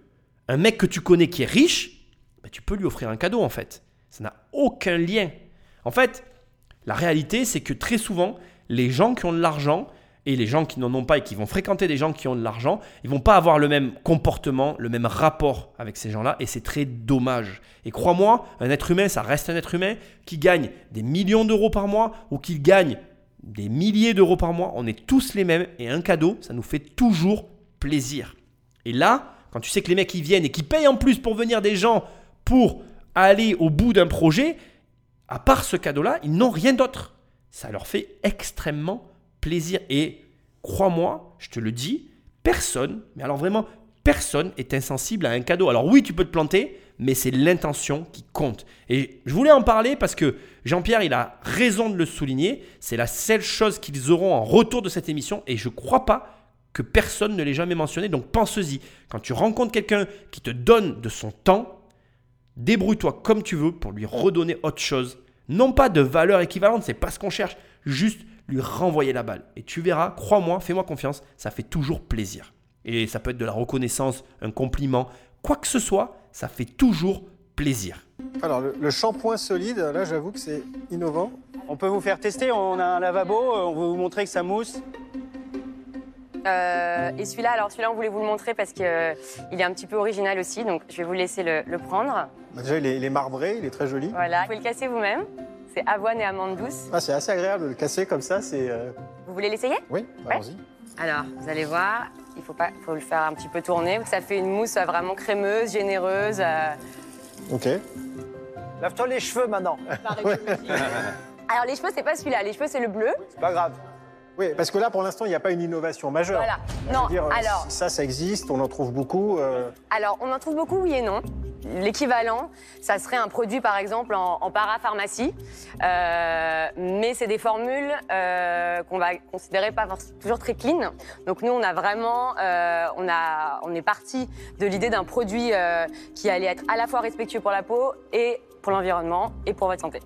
un mec que tu connais qui est riche, ben, tu peux lui offrir un cadeau en fait. Ça n'a aucun lien. En fait, la réalité, c'est que très souvent, les gens qui ont de l'argent, et les gens qui n'en ont pas et qui vont fréquenter des gens qui ont de l'argent, ils vont pas avoir le même comportement, le même rapport avec ces gens-là et c'est très dommage. Et crois-moi, un être humain, ça reste un être humain qui gagne des millions d'euros par mois ou qui gagne des milliers d'euros par mois. On est tous les mêmes et un cadeau, ça nous fait toujours plaisir. Et là, quand tu sais que les mecs ils viennent et qui payent en plus pour venir des gens pour aller au bout d'un projet, à part ce cadeau-là, ils n'ont rien d'autre. Ça leur fait extrêmement plaisir. Et crois-moi, je te le dis, personne, mais alors vraiment, personne est insensible à un cadeau. Alors oui, tu peux te planter, mais c'est l'intention qui compte. Et je voulais en parler parce que Jean-Pierre, il a raison de le souligner. C'est la seule chose qu'ils auront en retour de cette émission. Et je ne crois pas que personne ne l'ait jamais mentionné. Donc pense-y. Quand tu rencontres quelqu'un qui te donne de son temps, débrouille-toi comme tu veux pour lui redonner autre chose. Non pas de valeur équivalente, c'est pas ce qu'on cherche. Juste lui renvoyer la balle. Et tu verras, crois-moi, fais-moi confiance, ça fait toujours plaisir. Et ça peut être de la reconnaissance, un compliment, quoi que ce soit, ça fait toujours plaisir. Alors, le, shampoing solide, là, j'avoue que c'est innovant. On peut vous faire tester, on a un lavabo, on va vous montrer que ça mousse. Euh, et celui-là, alors celui-là, on voulait vous le montrer parce qu'il euh, est un petit peu original aussi, donc je vais vous laisser le, prendre. Bah, déjà, il est, il est, marbré, il est très joli. Voilà, vous pouvez le casser vous-même. C'est avoine et amande douce. Ah, c'est assez agréable de le casser comme ça. C'est. Euh, vous voulez l'essayer? Oui, allons-y. Alors, vous allez voir, il faut, pas, faut le faire un petit peu tourner. Ça fait une mousse vraiment crémeuse, généreuse. Euh. Ok. Lave-toi les cheveux maintenant. Alors, les cheveux, c'est pas celui-là. Les cheveux, c'est le bleu. C'est pas grave. Oui, parce que là, pour l'instant, il n'y a pas une innovation majeure. Voilà. Non, dire, alors. Ça, ça existe, on en trouve beaucoup. Euh. Alors, on en trouve beaucoup, oui et non. L'équivalent, ça serait un produit par exemple en, parapharmacie, euh, mais c'est des formules euh, qu'on va considérer pas toujours très clean. Donc nous, on a vraiment, euh, on, a, on est parti de l'idée d'un produit qui allait être à la fois respectueux pour la peau et pour l'environnement et pour votre santé.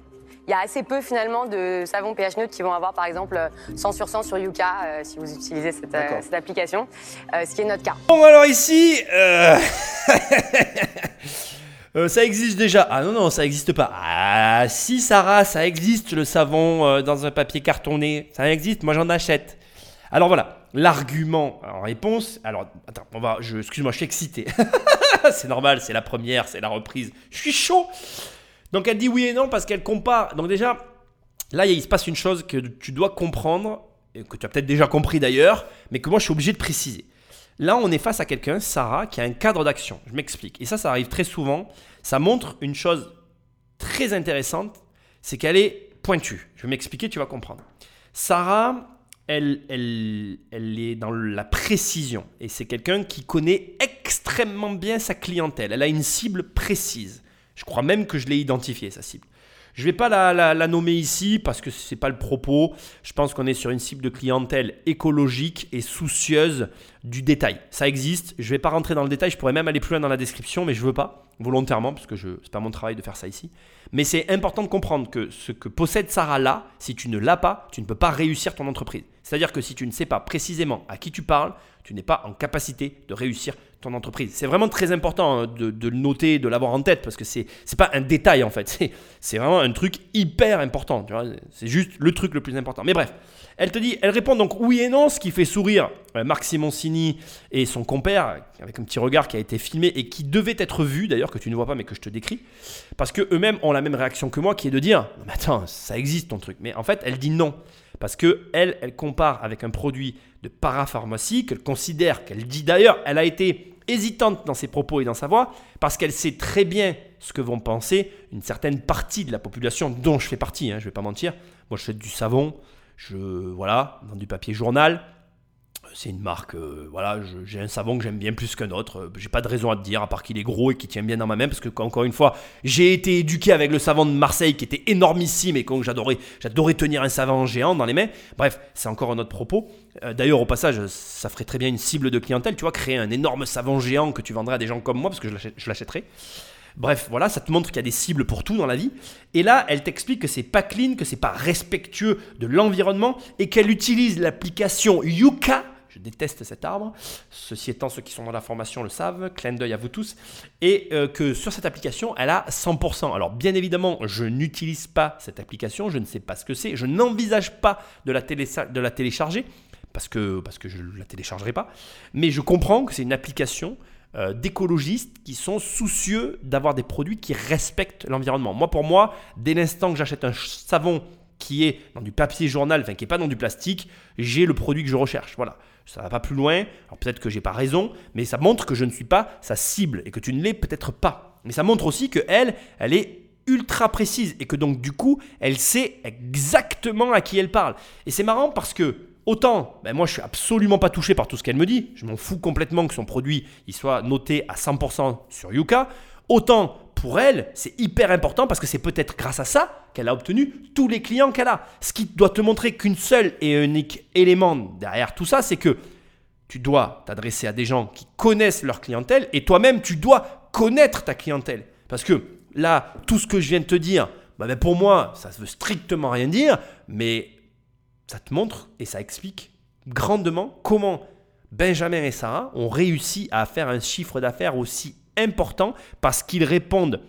Il y a assez peu finalement de savons pH neutres qui vont avoir par exemple 100 sur 100 sur Yuka si vous utilisez cette, cette application, ce qui est notre cas. Bon alors ici, Euh, ça existe déjà. Ah non, non, ça n'existe pas. Ah si, Sarah, ça existe le savon euh, dans un papier cartonné. Ça existe, moi j'en achète. Alors voilà, l'argument en réponse. Alors, attends, on va, je, excuse-moi, je suis excité. c'est normal, c'est la première, c'est la reprise. Je suis chaud. Donc elle dit oui et non parce qu'elle compare. Donc déjà, là, il se passe une chose que tu dois comprendre, et que tu as peut-être déjà compris d'ailleurs, mais que moi je suis obligé de préciser. Là, on est face à quelqu'un, Sarah, qui a un cadre d'action. Je m'explique. Et ça, ça arrive très souvent. Ça montre une chose très intéressante, c'est qu'elle est pointue. Je vais m'expliquer, tu vas comprendre. Sarah, elle, elle, elle est dans la précision. Et c'est quelqu'un qui connaît extrêmement bien sa clientèle. Elle a une cible précise. Je crois même que je l'ai identifiée, sa cible. Je ne vais pas la, la, nommer ici parce que ce n'est pas le propos. Je pense qu'on est sur une cible de clientèle écologique et soucieuse du détail. Ça existe. Je ne vais pas rentrer dans le détail. Je pourrais même aller plus loin dans la description, mais je ne veux pas, volontairement, parce que ce n'est pas mon travail de faire ça ici. Mais c'est important de comprendre que ce que possède Sarah là, si tu ne l'as pas, tu ne peux pas réussir ton entreprise. C'est-à-dire que si tu ne sais pas précisément à qui tu parles, tu n'es pas en capacité de réussir ton entreprise. C'est vraiment très important hein, de, le noter, de l'avoir en tête, parce que c'est n'est pas un détail en fait, c'est vraiment un truc hyper important. C'est juste le truc le plus important. Mais bref, elle te dit, elle répond donc oui et non, ce qui fait sourire euh, Marc Simoncini et son compère, avec un petit regard qui a été filmé et qui devait être vu d'ailleurs, que tu ne vois pas mais que je te décris, parce que eux-mêmes ont la même réaction que moi, qui est de dire, mais attends, ça existe ton truc. Mais en fait, elle dit non. Parce que elle, elle compare avec un produit de parapharmacie qu'elle considère, qu'elle dit d'ailleurs, elle a été hésitante dans ses propos et dans sa voix, parce qu'elle sait très bien ce que vont penser une certaine partie de la population, dont je fais partie, hein, je ne vais pas mentir. Moi, je fais du savon, je voilà, dans du papier journal, c'est une marque, euh, voilà, j'ai un savon que j'aime bien plus qu'un autre. Euh, j'ai pas de raison à te dire, à part qu'il est gros et qu'il tient bien dans ma main, parce que encore une fois, j'ai été éduqué avec le savon de Marseille qui était énormissime et que j'adorais, j'adorais tenir un savon géant dans les mains. Bref, c'est encore un autre propos. Euh, d'ailleurs, au passage, ça ferait très bien une cible de clientèle, tu vois, créer un énorme savon géant que tu vendrais à des gens comme moi, parce que je l'achèterais. Bref, voilà, ça te montre qu'il y a des cibles pour tout dans la vie. Et là, elle t'explique que c'est pas clean, que c'est pas respectueux de l'environnement et qu'elle utilise l'application Yuka déteste cet arbre. Ceci étant, ceux qui sont dans la formation le savent. Clin d'œil à vous tous. Et euh, que sur cette application, elle a 100%. Alors, bien évidemment, je n'utilise pas cette application. Je ne sais pas ce que c'est. Je n'envisage pas de la, de la télécharger parce que, parce que je ne la téléchargerai pas. Mais je comprends que c'est une application euh, d'écologistes qui sont soucieux d'avoir des produits qui respectent l'environnement. Moi, pour moi, dès l'instant que j'achète un savon qui est dans du papier journal, enfin qui n'est pas dans du plastique, j'ai le produit que je recherche. Voilà ça va pas plus loin. Alors peut-être que j'ai pas raison, mais ça montre que je ne suis pas sa cible et que tu ne l'es peut-être pas. Mais ça montre aussi que elle, elle est ultra précise et que donc du coup, elle sait exactement à qui elle parle. Et c'est marrant parce que autant, ben moi je suis absolument pas touché par tout ce qu'elle me dit. Je m'en fous complètement que son produit il soit noté à 100% sur Yuka. Autant pour elle, c'est hyper important parce que c'est peut-être grâce à ça qu'elle a obtenu tous les clients qu'elle a. Ce qui doit te montrer qu'une seule et unique élément derrière tout ça, c'est que tu dois t'adresser à des gens qui connaissent leur clientèle et toi-même, tu dois connaître ta clientèle. Parce que là, tout ce que je viens de te dire, bah ben pour moi, ça ne veut strictement rien dire, mais ça te montre et ça explique grandement comment Benjamin et Sarah ont réussi à faire un chiffre d'affaires aussi important parce qu'ils répondent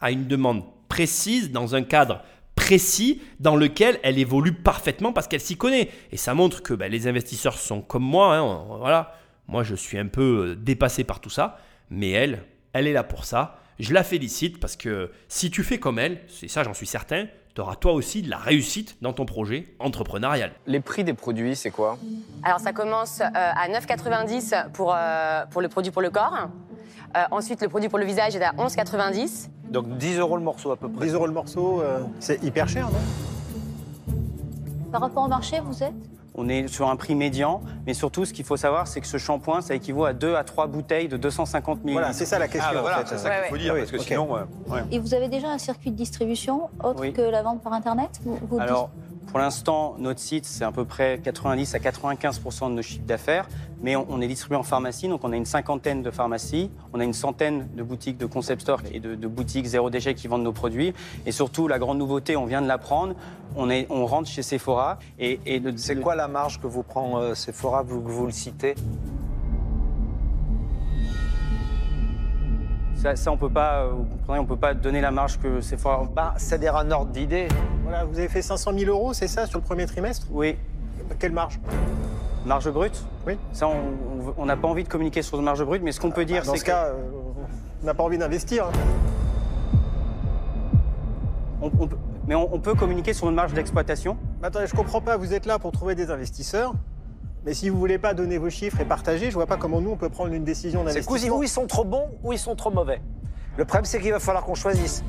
à une demande précise dans un cadre précis dans lequel elle évolue parfaitement parce qu'elle s'y connaît. Et ça montre que ben, les investisseurs sont comme moi. Hein, voilà. Moi, je suis un peu euh, dépassé par tout ça. Mais elle, elle est là pour ça. Je la félicite parce que si tu fais comme elle, c'est ça, j'en suis certain, tu auras toi aussi de la réussite dans ton projet entrepreneurial. Les prix des produits, c'est quoi? Alors, ça commence euh, à 9,90 pour, euh, pour le produit pour le corps. Euh, ensuite, le produit pour le visage est à 11,90. Donc 10 euros le morceau à peu près. 10 euros le morceau, euh, c'est hyper cher, non? Par rapport au marché, vous êtes? On est sur un prix médian, mais surtout, ce qu'il faut savoir, c'est que ce shampoing, ça équivaut à 2 à 3 bouteilles de 250 ml. Voilà, c'est ça la question. Ah, bah en voilà, fait. c'est ça qu'il faut dire, parce que sinon. Et vous avez déjà un circuit de distribution autre Oui. que la vente par Internet? Vous- vous Alors, pour l'instant, notre site, c'est à peu près 90 à 95% de nos chiffres d'affaires, mais on, est distribué en pharmacie, donc on a une cinquantaine de pharmacies, on a une centaine de boutiques de concept store et de, boutiques zéro déchet qui vendent nos produits, et surtout, la grande nouveauté, on vient de l'apprendre, on, on rentre chez Sephora, et, C'est quoi la marge que vous prend euh, Sephora, vous le citez? Ça, ça, on peut pas, euh, vous comprenez, on peut pas donner la marge que Sephora. Bah, c'est-à-dire un ordre d'idée. Voilà, vous avez fait 500 000 euros, c'est ça, sur le premier trimestre? Oui, Quelle marge? Marge brute? Oui. Ça, on- n'a pas envie de communiquer sur une marge brute, mais ce qu'on peut dire, Bah, Dans c'est ce que cas, euh, on n'a pas envie d'investir. hein. on- on peut- mais on, on peut communiquer sur une marge d'exploitation. Attendez, je comprends pas, vous êtes là pour trouver des investisseurs. Mais si vous voulez pas donner vos chiffres et partager, je vois pas comment nous on peut prendre une décision C'est d'investissement. ou ils sont trop bons ou ils sont trop mauvais. Le problème, c'est qu'il va falloir qu'on choisisse.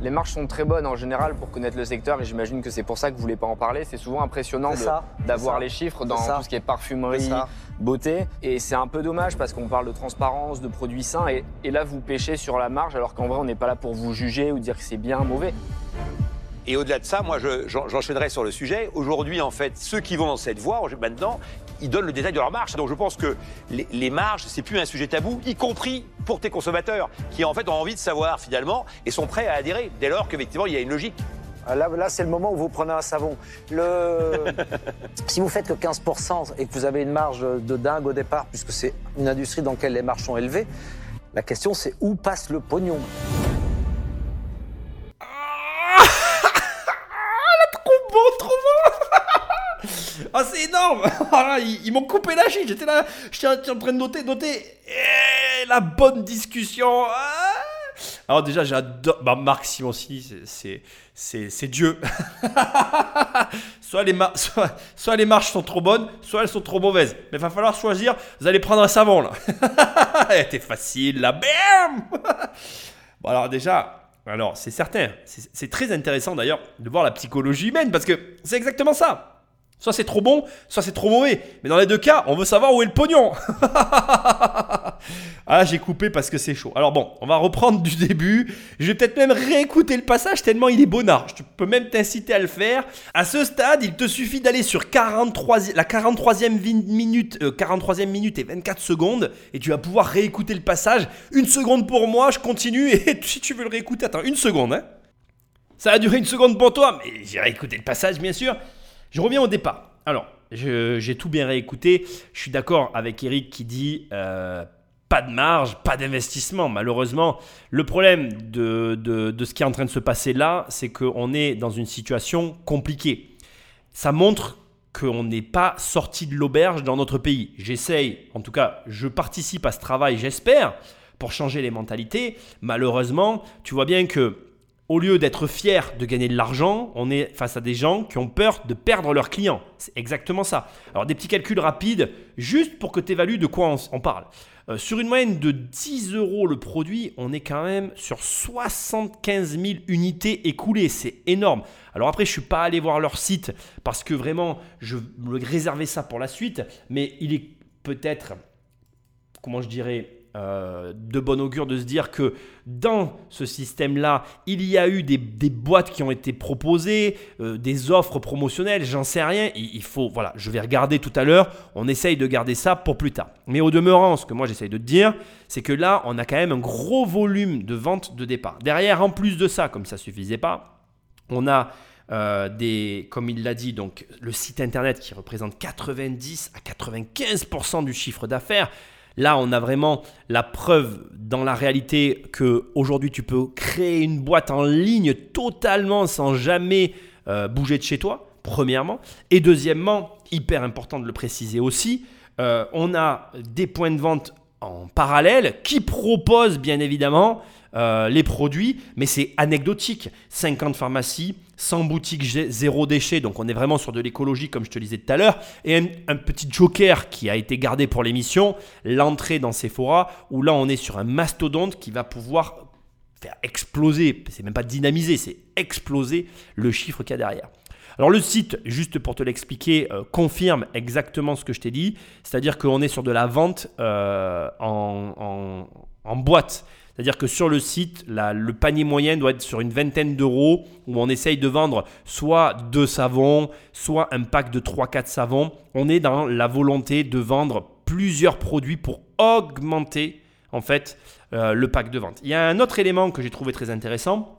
Les marges sont très bonnes en général pour connaître le secteur et j'imagine que c'est pour ça que vous voulez pas en parler. C'est souvent impressionnant d'avoir les chiffres dans tout ce qui est parfumerie, beauté. Et c'est un peu dommage parce qu'on parle de transparence, de produits sains et, et là vous pêchez sur la marge alors qu'en vrai on n'est pas là pour vous juger ou dire que c'est bien, mauvais. Et au-delà de ça, moi, je- j'en- j'enchaînerai sur le sujet. Aujourd'hui, en fait, ceux qui vont dans cette voie, maintenant, ils donnent le détail de leur marge. Donc, je pense que les, les marges, c'est plus un sujet tabou, y compris pour tes consommateurs, qui en fait ont envie de savoir finalement et sont prêts à adhérer dès lors qu'effectivement il y a une logique. Ah, Là, là c'est le moment où vous prenez un savon. Le... si vous faites que 15% et que vous avez une marge de dingue au départ, puisque c'est une industrie dans laquelle les marges sont élevées, la question c'est où passe le pognon? Ah, c'est énorme Ah, Ils, m'ont coupé la chic, j'étais là, j'étais en train de noter, noter. Eh, la bonne discussion Ah. Alors déjà, j'adore... Bah, Marc Simoncini, c'est- c'est... C'est, Dieu. soit, les marches sont trop bonnes, soit elles sont trop mauvaises. Mais il va falloir choisir. Vous allez prendre un savon là. Elle était facile là. Bam Bon alors déjà, alors c'est certain, c'est très intéressant d'ailleurs de voir la psychologie humaine parce que c'est exactement ça. Soit c'est trop bon, soit c'est trop mauvais. Mais dans les deux cas, on veut savoir où est le pognon. ah, j'ai coupé parce que c'est chaud. Alors bon, on va reprendre du début. Je vais peut-être même réécouter le passage tellement il est bonnard. Je peux même t'inciter à le faire. À ce stade, il te suffit d'aller sur 43, la 43e vi- minute, euh, 43e minute et 24 secondes et tu vas pouvoir réécouter le passage. Une seconde pour moi, je continue et si tu veux le réécouter, attends une seconde. Hein. Ça a duré une seconde pour toi, mais j'ai réécouté le passage, bien sûr. Je reviens au départ. Alors, j'ai tout bien réécouté. Je suis d'accord avec Eric qui dit euh, pas de marge, pas d'investissement. Malheureusement, le problème de, de- de ce qui est en train de se passer là, c'est qu'on est dans une situation compliquée. Ça montre qu'on n'est pas sorti de l'auberge dans notre pays. J'essaye, en tout cas, je participe à ce travail, j'espère, pour changer les mentalités. Malheureusement, tu vois bien que au lieu d'être fier de gagner de l'argent, on est face à des gens qui ont peur de perdre leurs clients. C'est exactement ça. Alors des petits calculs rapides, juste pour que tu évalues de quoi on, parle. Euh, sur une moyenne de 10 euros le produit, on est quand même sur 75 000 unités écoulées. C'est énorme. Alors après, je suis pas allé voir leur site parce que vraiment, je réservais ça pour la suite. Mais il est peut-être, comment je dirais, euh, de bon augure de se dire que dans ce système-là, il y a eu des, boîtes qui ont été proposées, euh, des offres promotionnelles, j'en sais rien. Il, il faut, voilà, je vais regarder tout à l'heure. On essaye de garder ça pour plus tard. Mais au demeurant, ce que moi j'essaye de te dire, c'est que là, on a quand même un gros volume de ventes de départ. Derrière, en plus de ça, comme ça suffisait pas, on a euh, des, comme il l'a dit, donc le site internet qui représente 90 à 95% du chiffre d'affaires. Là, on a vraiment la preuve dans la réalité que aujourd'hui tu peux créer une boîte en ligne totalement sans jamais euh, bouger de chez toi. Premièrement, et deuxièmement, hyper important de le préciser aussi, euh, on a des points de vente en parallèle qui proposent bien évidemment euh, les produits, mais c'est anecdotique. 50 pharmacies, 100 boutiques zéro déchet, donc on est vraiment sur de l'écologie comme je te le disais tout à l'heure, et un, petit joker qui a été gardé pour l'émission, l'entrée dans Sephora, où là on est sur un mastodonte qui va pouvoir faire exploser, c'est même pas dynamiser, c'est exploser le chiffre qu'il y a derrière. Alors le site, juste pour te l'expliquer, euh, confirme exactement ce que je t'ai dit, c'est-à-dire qu'on est sur de la vente euh, en boîte. C'est-à-dire que sur le site, le panier moyen doit être sur une vingtaine d'euros, où on essaye de vendre soit deux savons, soit un pack de 3-4 savons. On est dans la volonté de vendre plusieurs produits pour augmenter en fait euh, le pack de vente. Il y a un autre élément que j'ai trouvé très intéressant,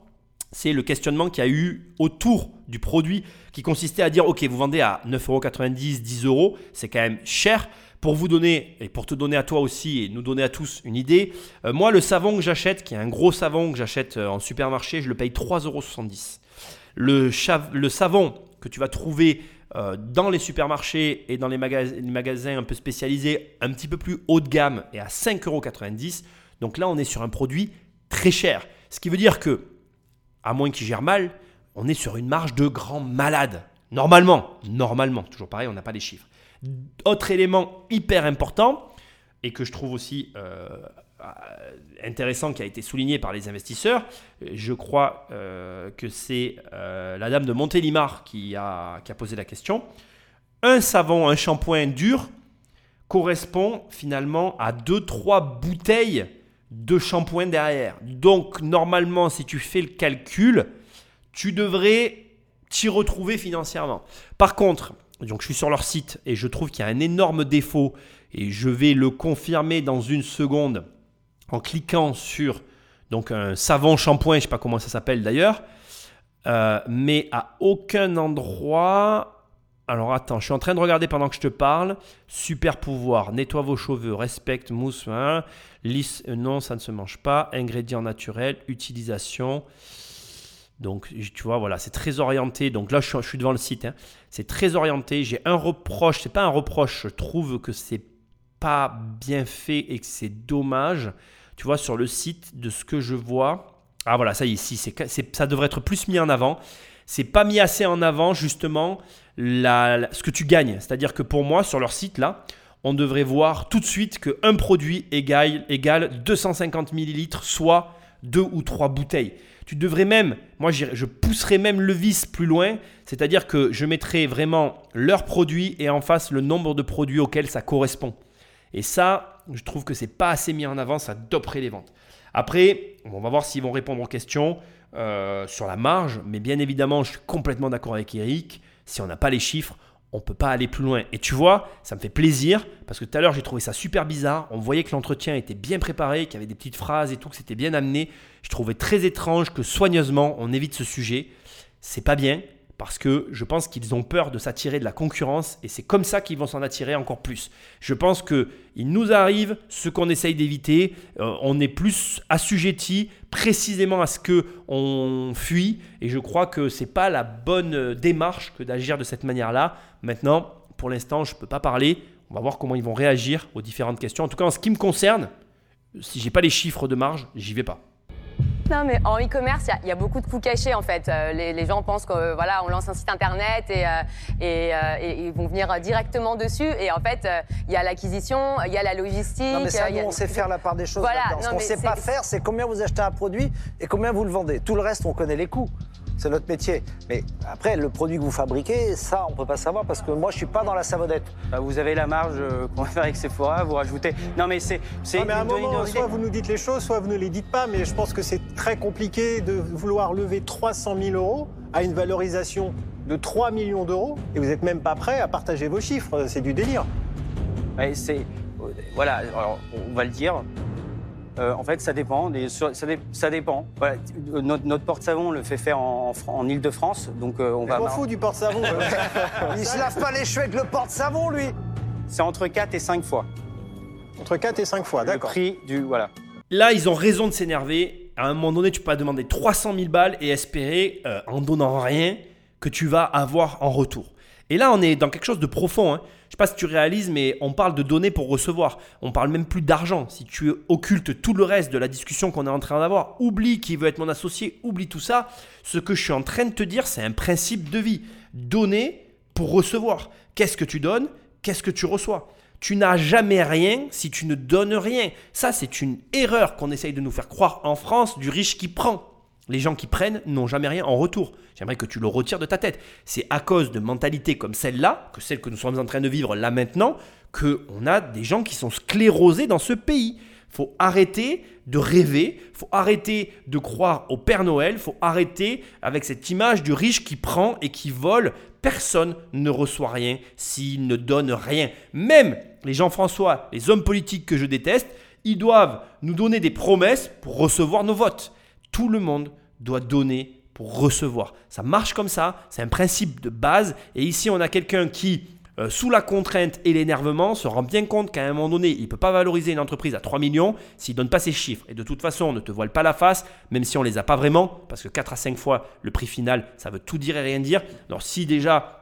c'est le questionnement qu'il y a eu autour du produit qui consistait à dire ok vous vendez à 9,90€, 10 euros, c'est quand même cher. Pour vous donner et pour te donner à toi aussi et nous donner à tous une idée, euh, moi le savon que j'achète, qui est un gros savon que j'achète euh, en supermarché, je le paye 3,70€. Le, le savon que tu vas trouver euh, dans les supermarchés et dans les magasins, un peu spécialisés, un petit peu plus haut de gamme et à 5,90€. Donc là, on est sur un produit très cher. Ce qui veut dire que, à moins qu'il gère mal, on est sur une marge de grand malade. Normalement, normalement, toujours pareil, on n'a pas les chiffres. Autre élément hyper important, et que je trouve aussi euh, intéressant qui a été souligné par les investisseurs. Je crois euh, que c'est euh, la dame de Montélimar qui a, qui a posé la question. Un savon, un shampoing dur correspond finalement à 2-3 bouteilles de shampoing derrière. Donc normalement, si tu fais le calcul, tu devrais t'y retrouver financièrement. Par contre, donc je suis sur leur site et je trouve qu'il y a un énorme défaut et je vais le confirmer dans une seconde en cliquant sur donc un savon shampoing, je sais pas comment ça s'appelle d'ailleurs, euh, mais à aucun endroit. Alors attends, je suis en train de regarder pendant que je te parle. Super pouvoir, nettoie vos cheveux, respecte, mousse, hein, lisse, euh, non, ça ne se mange pas. Ingrédients naturels, utilisation. Donc, tu vois, voilà, c'est très orienté. Donc là, je suis, devant le site. Hein. C'est très orienté. J'ai un reproche. C'est pas un reproche. Je trouve que c'est pas bien fait et que c'est dommage tu vois, sur le site, de ce que je vois. Ah voilà, ça ici, c'est, ça devrait être plus mis en avant. C'est pas mis assez en avant, justement, ce que tu gagnes. C'est-à-dire que pour moi, sur leur site, là, on devrait voir tout de suite qu'un produit égale, égale 250 millilitres, soit deux ou trois bouteilles. Tu devrais même, moi je pousserais même le vice plus loin, c'est-à-dire que je mettrais vraiment leur produit et en face le nombre de produits auxquels ça correspond. Et ça, je trouve que c'est pas assez mis en avant, ça doperait les ventes. Après, on va voir s'ils vont répondre aux questions euh, sur la marge, mais bien évidemment, je suis complètement d'accord avec Eric. Si on n'a pas les chiffres, on ne peut pas aller plus loin. Et tu vois, ça me fait plaisir parce que tout à l'heure, j'ai trouvé ça super bizarre. On voyait que l'entretien était bien préparé, qu'il y avait des petites phrases et tout, que c'était bien amené. Je trouvais très étrange que soigneusement, on évite ce sujet. C'est pas bien parce que je pense qu'ils ont peur de s'attirer de la concurrence et c'est comme ça qu'ils vont s'en attirer encore plus. Je pense qu'il nous arrive ce qu'on essaye d'éviter, euh, on est plus assujetti précisément à ce que on fuit et je crois que c'est pas la bonne démarche que d'agir de cette manière-là. Maintenant, pour l'instant, je ne peux pas parler. On va voir comment ils vont réagir aux différentes questions. En tout cas, en ce qui me concerne, si j'ai pas les chiffres de marge, j'y vais pas. Non, mais en e-commerce, il y, a beaucoup de coûts cachés en fait. Euh, les, gens pensent que voilà, on lance un site internet et, euh, euh, et, ils vont venir directement dessus. Et en fait, il y a l'acquisition, il y a la logistique. Non, mais ça, nous, on sait faire la part des choses. Voilà, Ce qu'on ne sait pas faire, c'est combien vous achetez un produit et combien vous le vendez. Tout le reste, on connaît les coûts c'est notre métier. Mais après, le produit que vous fabriquez, ça, on peut pas savoir parce que moi, je suis pas dans la savonnette. Bah, vous avez la marge euh, qu'on va faire avec Sephora, vous rajoutez. Non, mais c'est. Non, mais à un moment, soit vous nous dites les choses, soit vous ne les dites pas. Mais je pense que c'est très compliqué de vouloir lever 300 000 euros à une valorisation de 3 millions d'euros et vous n'êtes même pas prêt à partager vos chiffres. C'est du délire. c'est. Voilà, alors, on va le dire. Euh, en fait, ça dépend. ça, dépend. notre, porte-savon le fait faire en, en Ile-de-France. Donc, euh, on va. fout du porte-savon. Il se lave pas les cheveux avec le porte-savon, lui. C'est entre 4 et 5 fois. Entre 4 et 5 fois, d'accord. Le prix du. Voilà. Là, ils ont raison de s'énerver. À un moment donné, tu peux pas demander 300 000 balles et espérer, euh, en donnant rien, que tu vas avoir en retour. Et là, on est dans quelque chose de profond. Hein. Je sais pas si tu réalises, mais on parle de donner pour recevoir. On parle même plus d'argent. Si tu occultes tout le reste de la discussion qu'on est en train d'avoir, oublie qui veut être mon associé, oublie tout ça. Ce que je suis en train de te dire, c'est un principe de vie. Donner pour recevoir. Qu'est-ce que tu donnes? Qu'est-ce que tu reçois? Tu n'as jamais rien si tu ne donnes rien. Ça, c'est une erreur qu'on essaye de nous faire croire en France du riche qui prend. Les gens qui prennent n'ont jamais rien en retour. J'aimerais que tu le retires de ta tête. C'est à cause de mentalités comme celle-là, que celle que nous sommes en train de vivre là maintenant, qu'on a des gens qui sont sclérosés dans ce pays. faut arrêter de rêver, faut arrêter de croire au Père Noël, faut arrêter avec cette image du riche qui prend et qui vole. Personne ne reçoit rien s'il ne donne rien. Même les Jean-François, les hommes politiques que je déteste, ils doivent nous donner des promesses pour recevoir nos votes. Tout le monde doit donner pour recevoir. Ça marche comme ça, c'est un principe de base. Et ici, on a quelqu'un qui, euh, sous la contrainte et l'énervement, se rend bien compte qu'à un moment donné, il ne peut pas valoriser une entreprise à 3 millions s'il ne donne pas ses chiffres. Et de toute façon, on ne te voile pas la face, même si on ne les a pas vraiment, parce que 4 à 5 fois le prix final, ça veut tout dire et rien dire. Alors si déjà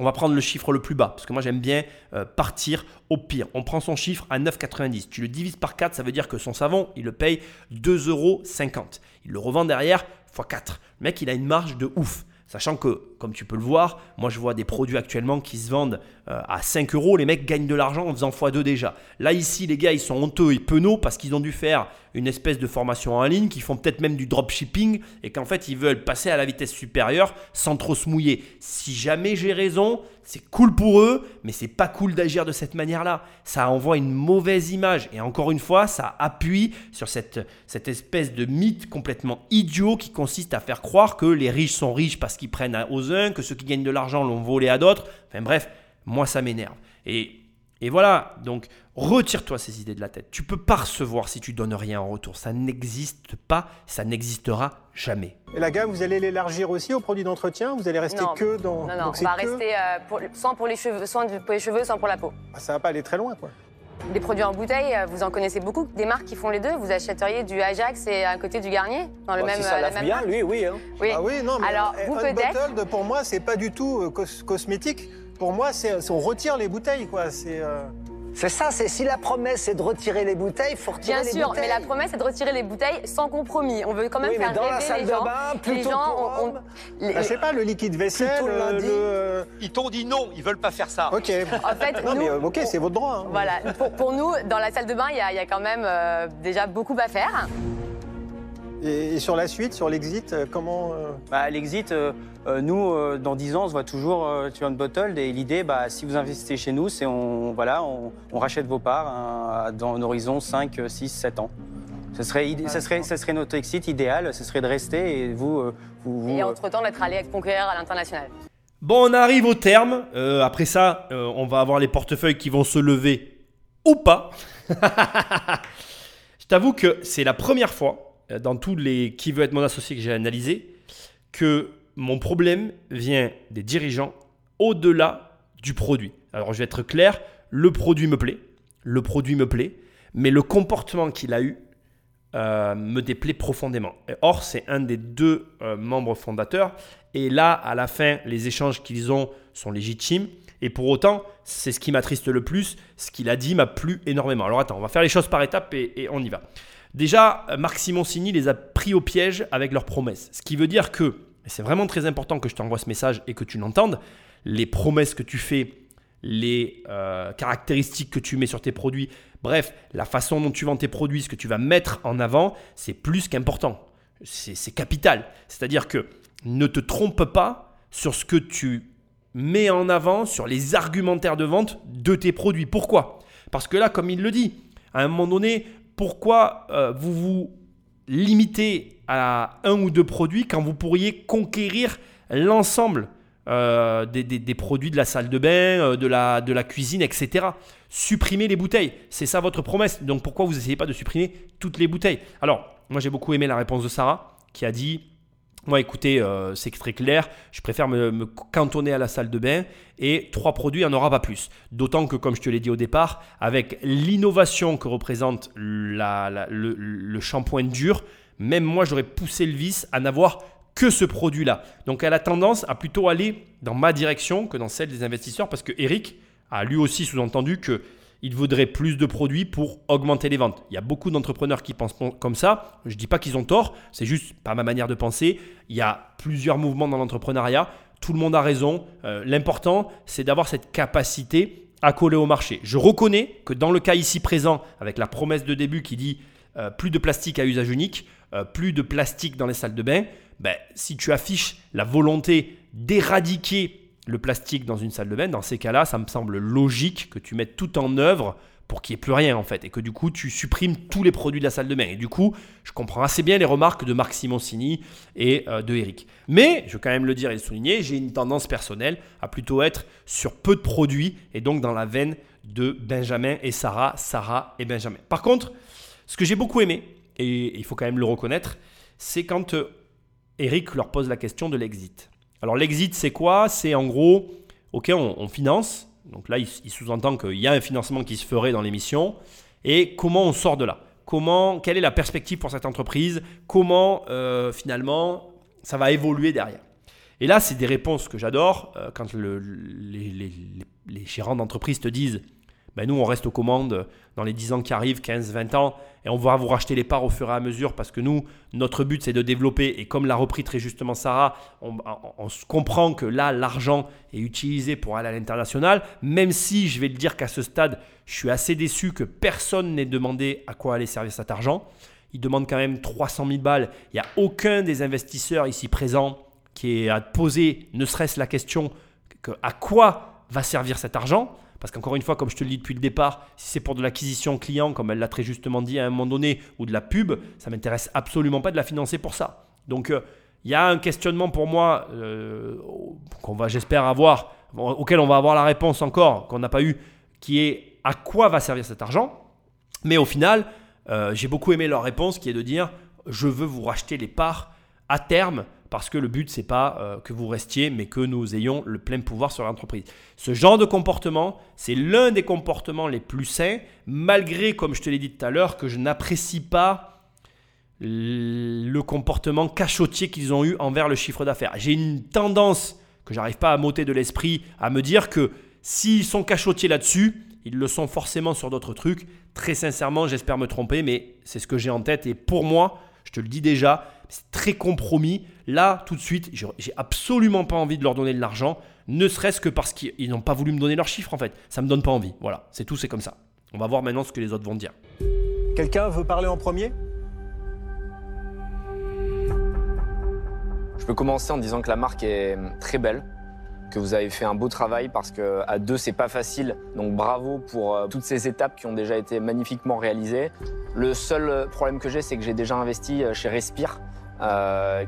On va prendre le chiffre le plus bas, parce que moi j'aime bien euh, partir au pire. On prend son chiffre à 9,90. Tu le divises par 4, ça veut dire que son savon, il le paye 2,50 euros. Il le revend derrière x 4. Le mec, il a une marge de ouf. Sachant que, comme tu peux le voir, moi je vois des produits actuellement qui se vendent euh, à 5 euros, les mecs gagnent de l'argent en faisant x2 déjà. Là ici, les gars, ils sont honteux et penauds parce qu'ils ont dû faire une espèce de formation en ligne, qui font peut-être même du dropshipping et qu'en fait ils veulent passer à la vitesse supérieure sans trop se mouiller. Si jamais j'ai raison, c'est cool pour eux, mais c'est pas cool d'agir de cette manière-là. Ça envoie une mauvaise image et encore une fois, ça appuie sur cette, espèce de mythe complètement idiot qui consiste à faire croire que les riches sont riches parce qu'ils prennent aux uns, que ceux qui gagnent de l'argent l'ont volé à d'autres. Enfin bref, moi ça m'énerve. Et voilà, donc retire-toi ces idées de la tête. Tu peux pas recevoir si tu donnes rien en retour. Ça n'existe pas, ça n'existera jamais. Et la gamme, vous allez l'élargir aussi aux produits d'entretien? Vous allez rester Non. que dans. Non, non, donc on va que- rester euh, pour- soit pour les cheveux, soit pour les cheveux, soit pour la peau. Ah, Ça va pas aller très loin, quoi. Des produits en bouteille, euh, vous en connaissez beaucoup, des marques qui font les deux. Vous achèteriez du Ajax et à côté du Garnier dans le Bon, même. si ça euh, la lave même bien, marque lui, oui. Hein. Oui. Ah oui, non, mais Alors, euh, vous peut-être. Unbottled, pour moi, c'est pas du tout euh, cos- cosmétique. Pour moi, c'est c'est- on retire les bouteilles, quoi. C'est. euh, C'est ça, c'est si la promesse c'est de retirer les bouteilles, faut retirer Bien les sûr, bouteilles. mais la promesse c'est de retirer les bouteilles sans compromis. On veut quand même Oui, mais faire dans la salle les de gens. bain, les plutôt gens, pour on- on- hommes. les- bah, je sais pas, le liquide vaisselle, le lundi. le, euh, Ils t'ont dit non, ils veulent pas faire ça. Ok. En fait, non, nous- mais euh, ok, c'est votre droit. hein. Voilà, pour, pour nous, dans la salle de bain, il y, a- il y a quand même euh, déjà beaucoup à faire. Et, et sur la suite, sur l'exit, euh, comment euh, Bah, l'exit, euh, nous, euh, dans 10 ans, on se voit toujours euh, tu Unbottled. Et l'idée, bah, si vous investissez chez nous, c'est on, voilà, on, on rachète vos parts hein, dans un horizon 5, 6, 7 ans. Ce serait, ça serait, ça serait notre exit idéal, ce serait de rester et vous... euh, vous, vous, Et entre-temps, d'être allé conquérir à l'international. Bon, on arrive au terme. Euh, après ça, euh, on va avoir les portefeuilles qui vont se lever ou pas. Je t'avoue que c'est la première fois dans tous les qui veut être mon associé que j'ai analysé que mon problème vient des dirigeants au-delà du produit. Alors je vais être clair, le produit me plaît, le produit me plaît, mais le comportement qu'il a eu euh, me déplaît profondément. Or, c'est un des deux euh, membres fondateurs. Et là, à la fin, les échanges qu'ils ont sont légitimes. Et pour autant, c'est ce qui m'attriste le plus. Ce qu'il a dit m'a plu énormément. Alors attends, on va faire les choses par étapes et on y va. Déjà, Marc Simoncini les a pris au piège avec leurs promesses. Ce qui veut dire que, et c'est vraiment très important que je t'envoie ce message et que tu l'entendes, les promesses que tu fais, les euh, caractéristiques que tu mets sur tes produits, bref, la façon dont tu vends tes produits, ce que tu vas mettre en avant, c'est plus qu'important. C'est capital. C'est-à-dire que ne te trompe pas sur ce que tu mets en avant, sur les argumentaires de vente de tes produits. Pourquoi? Parce que là, comme il le dit, à un moment donné, pourquoi euh, vous vous limitez à un ou deux produits quand vous pourriez conquérir l'ensemble euh, des, produits de la salle de bain, euh, de, la, de la cuisine, etc. Supprimer les bouteilles, c'est ça votre promesse. Donc pourquoi vous n'essayez pas de supprimer toutes les bouteilles? Alors, moi j'ai beaucoup aimé la réponse de Sarah qui a dit moi, écoutez, euh, c'est très clair. Je préfère me, cantonner à la salle de bain et trois produits, il n'y en aura pas plus. D'autant que, comme je te l'ai dit au départ, avec l'innovation que représente le, le shampoing dur, même moi, j'aurais poussé le vice à n'avoir que ce produit-là. Donc, elle a tendance à plutôt aller dans ma direction que dans celle des investisseurs parce que Eric a lui aussi sous-entendu que il vaudrait plus de produits pour augmenter les ventes. Il y a beaucoup d'entrepreneurs qui pensent comme ça. Je ne dis pas qu'ils ont tort, c'est juste pas ma manière de penser. Il y a plusieurs mouvements dans l'entrepreneuriat. Tout le monde a raison. Euh, L'important, c'est d'avoir cette capacité à coller au marché. Je reconnais que dans le cas ici présent, avec la promesse de début qui dit euh, plus de plastique à usage unique, euh, plus de plastique dans les salles de bain, ben, si tu affiches la volonté d'éradiquer le plastique dans une salle de bain, dans ces cas-là, ça me semble logique que tu mettes tout en œuvre pour qu'il n'y ait plus rien en fait, et que du coup tu supprimes tous les produits de la salle de bain. Et du coup, je comprends assez bien les remarques de Marc Simoncini et euh, de Eric. Mais, je veux quand même le dire et le souligner, j'ai une tendance personnelle à plutôt être sur peu de produits, et donc dans la veine de Benjamin et Sarah, Sarah et Benjamin. Par contre, ce que j'ai beaucoup aimé, et il faut quand même le reconnaître, c'est quand euh, Eric leur pose la question de l'exit. Alors l'exit, c'est quoi? C'est en gros, ok, on, finance. Donc là, il, sous-entend qu'il y a un financement qui se ferait dans l'émission. Et comment on sort de là? Comment, quelle est la perspective pour cette entreprise? Comment euh, finalement ça va évoluer derrière? Et là, c'est des réponses que j'adore euh, quand le- les, les- les- les gérants d'entreprise te disent ben nous, on reste aux commandes dans les 10 ans qui arrivent, 15, 20 ans, et on va vous racheter les parts au fur et à mesure parce que nous, notre but, c'est de développer. Et comme l'a repris très justement Sarah, on, comprend que là, l'argent est utilisé pour aller à l'international, même si je vais le dire qu'à ce stade, je suis assez déçu que personne n'ait demandé à quoi allait servir cet argent. Ils demandent quand même 300 000 balles. Il n'y a aucun des investisseurs ici présents qui à poser ne serait-ce la question que à quoi va servir cet argent? Parce qu'encore une fois, comme je te le dis depuis le départ, si c'est pour de l'acquisition client, comme elle l'a très justement dit à un moment donné, ou de la pub, ça m'intéresse absolument pas de la financer pour ça. Donc euh, il y a un questionnement pour moi euh, qu'on va, j'espère, avoir, auquel on va avoir la réponse encore, qu'on n'a pas eu, qui est à quoi va servir cet argent Mais au final, euh, j'ai beaucoup aimé leur réponse qui est de dire je veux vous racheter les parts à terme parce que le but c'est pas euh, que vous restiez mais que nous ayons le plein pouvoir sur l'entreprise. Ce genre de comportement, c'est l'un des comportements les plus sains malgré comme je te l'ai dit tout à l'heure que je n'apprécie pas le comportement cachotier qu'ils ont eu envers le chiffre d'affaires. J'ai une tendance que j'arrive pas à m'ôter de l'esprit à me dire que s'ils sont cachotiers là-dessus, ils le sont forcément sur d'autres trucs. Très sincèrement, j'espère me tromper, mais c'est ce que j'ai en tête. Et pour moi, je te le dis déjà, c'est très compromis. Là, tout de suite, j'ai absolument pas envie de leur donner de l'argent, ne serait-ce que parce qu'ils n'ont pas voulu me donner leurs chiffres en fait. Ça me donne pas envie. Voilà, c'est tout, c'est comme ça. On va voir maintenant ce que les autres vont dire. Quelqu'un veut parler en premier? Je peux commencer en disant que la marque est très belle, que vous avez fait un beau travail parce que à deux c'est pas facile. Donc bravo pour euh, toutes ces étapes qui ont déjà été magnifiquement réalisées. Le seul problème que j'ai, c'est que j'ai déjà investi euh, chez Respire, euh,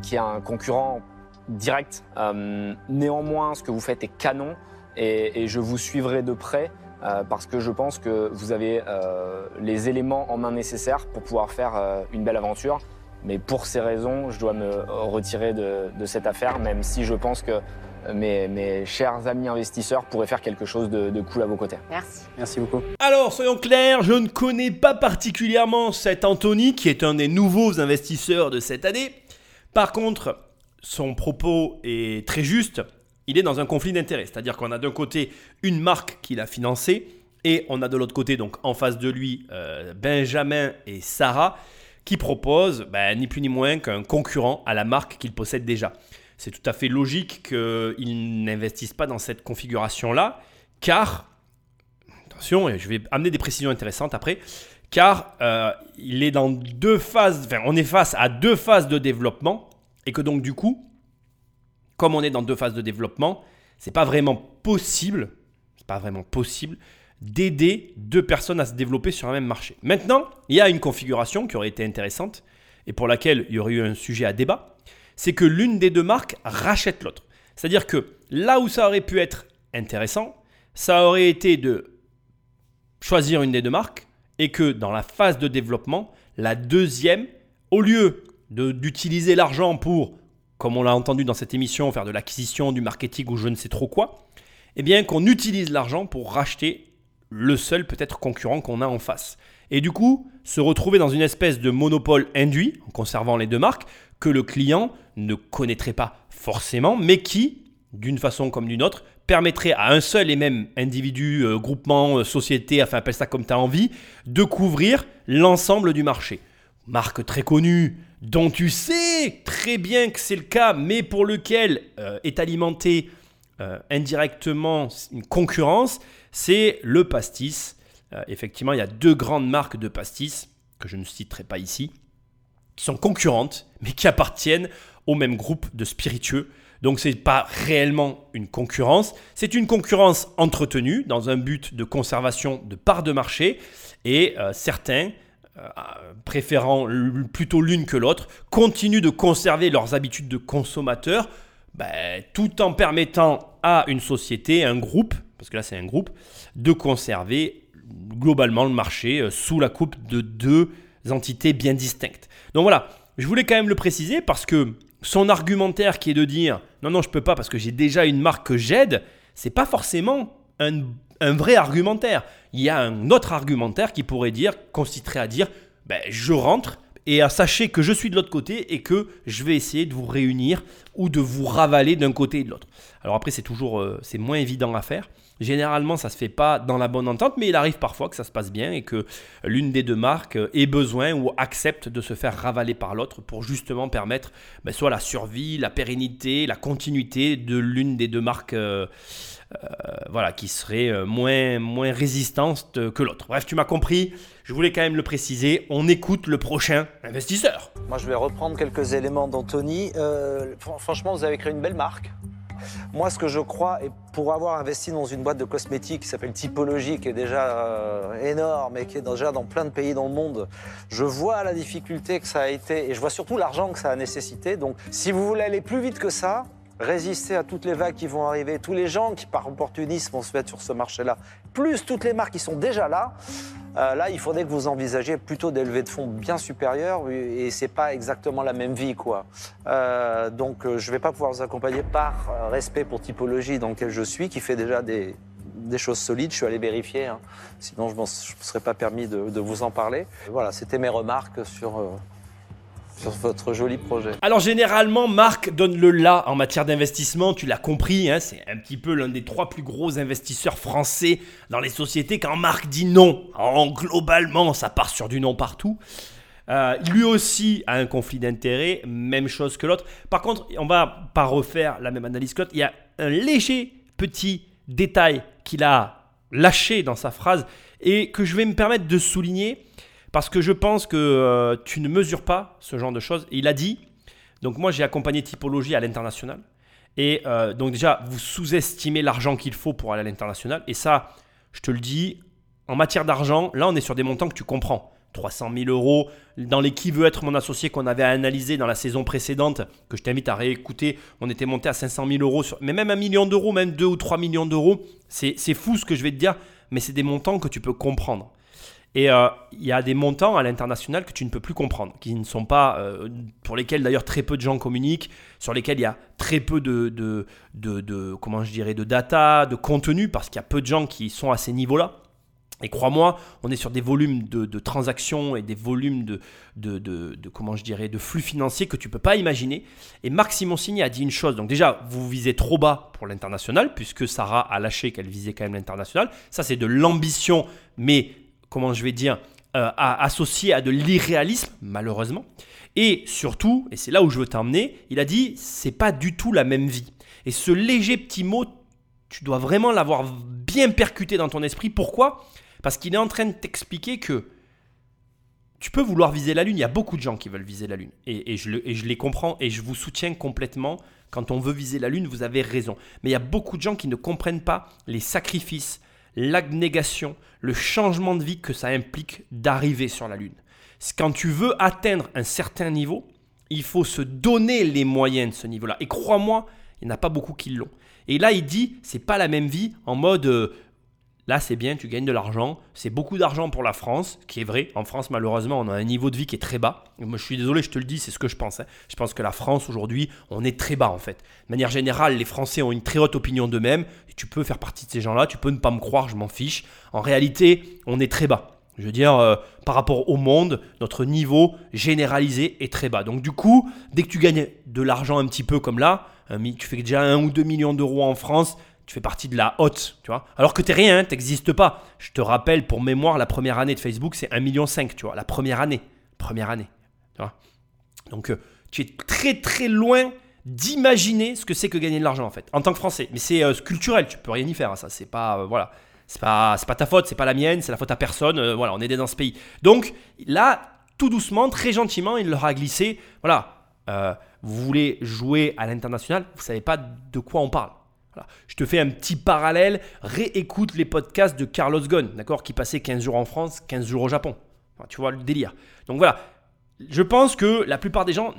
qui est un concurrent direct. Euh, néanmoins, ce que vous faites est canon et, et je vous suivrai de près. euh, parce que je pense que vous avez euh, les éléments en main nécessaires pour pouvoir faire euh, une belle aventure. Mais pour ces raisons, je dois me retirer de, de cette affaire, même si je pense que mes, mes chers amis investisseurs pourraient faire quelque chose de, de cool à vos côtés. Merci. Merci beaucoup. Alors, soyons clairs, je ne connais pas particulièrement cet Anthony, qui est un des nouveaux investisseurs de cette année. Par contre, son propos est très juste. Il est dans un conflit d'intérêts. C'est-à-dire qu'on a d'un côté une marque qu'il a financée, et on a de l'autre côté, donc en face de lui, euh, Benjamin et Sarah, qui proposent ben, ni plus ni moins qu'un concurrent à la marque qu'il possède déjà. C'est tout à fait logique qu'ils n'investissent pas dans cette configuration-là, car attention, je vais amener des précisions intéressantes après, car euh, il est dans deux phases, enfin, on est face à deux phases de développement, et que donc du coup, comme on est dans deux phases de développement, c'est pas vraiment possible, c'est pas vraiment possible d'aider deux personnes à se développer sur un même marché. Maintenant, il y a une configuration qui aurait été intéressante et pour laquelle il y aurait eu un sujet à débat, c'est que l'une des deux marques rachète l'autre. C'est-à-dire que là où ça aurait pu être intéressant, ça aurait été de choisir une des deux marques et que dans la phase de développement, la deuxième, au lieu d'utiliser l'argent pour, comme on l'a entendu dans cette émission, faire de l'acquisition, du marketing ou je ne sais trop quoi, eh bien qu'on utilise l'argent pour racheter le seul peut-être concurrent qu'on a en face. Et du coup, se retrouver dans une espèce de monopole induit, en conservant les deux marques, que le client ne connaîtrait pas forcément, mais qui, d'une façon comme d'une autre, permettrait à un seul et même individu, euh, groupement, euh, société, enfin appelle ça comme tu as envie, de couvrir l'ensemble du marché. Marque très connue, dont tu sais très bien que c'est le cas, mais pour lequel euh, est alimentée indirectement une concurrence, c'est le pastis. Effectivement, il y a deux grandes marques de pastis, que je ne citerai pas ici, qui sont concurrentes, mais qui appartiennent au même groupe de spiritueux. Donc ce n'est pas réellement une concurrence, c'est une concurrence entretenue dans un but de conservation de parts de marché, et euh, certains, euh, préférant plutôt l'une que l'autre, continuent de conserver leurs habitudes de consommateurs, ben, tout en permettant à une société, un groupe, parce que là c'est un groupe, de conserver globalement le marché euh, sous la coupe de deux entités bien distinctes. Donc voilà, je voulais quand même le préciser parce que son argumentaire qui est de dire non non je peux pas parce que j'ai déjà une marque que j'aide, c'est pas forcément un, un vrai argumentaire. Il y a un autre argumentaire qui pourrait dire, consisterait à dire ben, je rentre Et euh, sachez que je suis de l'autre côté et que je vais essayer de vous réunir ou de vous ravaler d'un côté et de l'autre. Alors après, c'est toujours, euh, c'est moins évident à faire. Généralement, ça se fait pas dans la bonne entente, mais il arrive parfois que ça se passe bien et que l'une des deux marques ait besoin ou accepte de se faire ravaler par l'autre pour justement permettre ben, soit la survie, la pérennité, la continuité de l'une des deux marques. euh, euh, voilà, qui serait euh, moins, moins résistante que l'autre. Bref, tu m'as compris, je voulais quand même le préciser, on écoute le prochain investisseur. Moi, je vais reprendre quelques éléments d'Anthony. Fr- franchement, vous avez créé une belle marque. Moi, ce que je crois, et pour avoir investi dans une boîte de cosmétiques qui s'appelle Typologie, qui est déjà euh, énorme et qui est déjà dans plein de pays dans le monde, je vois la difficulté que ça a été et je vois surtout l'argent que ça a nécessité. Donc, si vous voulez aller plus vite que ça, résister à toutes les vagues qui vont arriver, tous les gens qui, par opportunisme, vont se mettre sur ce marché-là, plus toutes les marques qui sont déjà là, euh, là, il faudrait que vous envisagiez plutôt des levées de fonds bien supérieures et c'est pas exactement la même vie, quoi. Euh, donc, euh, je vais pas pouvoir vous accompagner par euh, respect pour typologie dans lequel je suis, qui fait déjà des, choses solides. Je suis allé vérifier, hein. sinon je ne serais pas permis de, vous en parler. Voilà, c'était mes remarques sur, sur votre joli projet. Alors généralement, Marc donne le là en matière d'investissement, tu l'as compris, hein, c'est un petit peu l'un des trois plus gros investisseurs français dans les sociétés. Quand Marc dit non, en globalement, ça part sur du non partout. Euh, lui aussi a un conflit d'intérêts, même chose que l'autre. Par contre, on va pas refaire la même analyse que l'autre. Il y a un léger petit détail qu'il a lâché dans sa phrase et que je vais me permettre de souligner parce que je pense que euh, tu ne mesures pas ce genre de choses. Il a dit, donc moi j'ai accompagné Typologie à l'international. Et euh, donc déjà, vous sous-estimez l'argent qu'il faut pour aller à l'international. Et ça, je te le dis, en matière d'argent, là on est sur des montants que tu comprends. 300 000 euros dans les qui veut être mon associé qu'on avait analysé dans la saison précédente, que je t'invite à réécouter. On était monté à 500 000 euros, sur- mais même un million d'euros, même 2 ou 3 millions d'euros. C'est fou ce que je vais te dire, mais c'est des montants que tu peux comprendre. Et euh, il y a des montants à l'international que tu ne peux plus comprendre, qui ne sont pas, euh, pour lesquels d'ailleurs très peu de gens communiquent, sur lesquels il y a très peu de, de, de, comment je dirais, de data, de contenu, parce qu'il y a peu de gens qui sont à ces niveaux-là. Et crois-moi, on est sur des volumes de, de transactions et des volumes de, de, de- comment je dirais, de flux financiers que tu peux pas imaginer. Et Marc Simoncini a dit une chose. Donc déjà, vous visez trop bas pour l'international, puisque Sarah a lâché qu'elle visait quand même l'international. Ça, c'est de l'ambition, mais comment je vais dire, euh, à- associé à de l'irréalisme, malheureusement. Et surtout, et c'est là où je veux t'emmener, il a dit, c'est pas du tout la même vie. Et ce léger petit mot, tu dois vraiment l'avoir bien percuté dans ton esprit. Pourquoi? Parce qu'il est en train de t'expliquer que tu peux vouloir viser la Lune. Il y a beaucoup de gens qui veulent viser la Lune. Et, je, et je les comprends et je vous soutiens complètement. Quand on veut viser la Lune, vous avez raison. Mais il y a beaucoup de gens qui ne comprennent pas les sacrifices, l'abnégation, le changement de vie que ça implique d'arriver sur la Lune. Quand tu veux atteindre un certain niveau, il faut se donner les moyens de ce niveau-là. Et crois-moi, il n'y en a pas beaucoup qui l'ont. Et là, il dit, c'est pas la même vie en mode, euh, là c'est bien, tu gagnes de l'argent, c'est beaucoup d'argent pour la France, qui est vrai. En France, malheureusement, on a un niveau de vie qui est très bas. Moi, je suis désolé, je te le dis, c'est ce que je pense. hein. Je pense que la France, aujourd'hui, on est très bas en fait. De manière générale, les Français ont une très haute opinion d'eux-mêmes. Tu peux faire partie de ces gens-là, tu peux ne pas me croire, je m'en fiche. En réalité, on est très bas. Je veux dire, euh, par rapport au monde, notre niveau généralisé est très bas. Donc du coup, dès que tu gagnes de l'argent un petit peu comme là, un tu fais déjà 1 ou 2 millions d'euros en France, tu fais partie de la haute, tu vois. Alors que t'es rien, hein, t'existes pas. Je te rappelle, pour mémoire, la première année de Facebook, c'est 1,5 million, tu vois. La première année. Première année. Tu vois. Donc euh, tu es très très loin d'imaginer ce que c'est que gagner de l'argent en fait, en tant que Français. Mais c'est euh, culturel, tu peux rien y faire à ça. C'est pas euh, voilà, c'est pas pas ta faute, c'est pas la mienne, c'est la faute à personne. voilà, on est dans ce pays. Donc là, tout doucement, très gentiment, il leur a glissé. Voilà, vous voulez jouer à l'international, vous savez pas de quoi on parle. Je te fais un petit parallèle. Réécoute les podcasts de Carlos Ghosn, d'accord, qui passait 15 jours en France, 15 jours au Japon. Tu vois le délire. Donc voilà, je pense que la plupart des gens,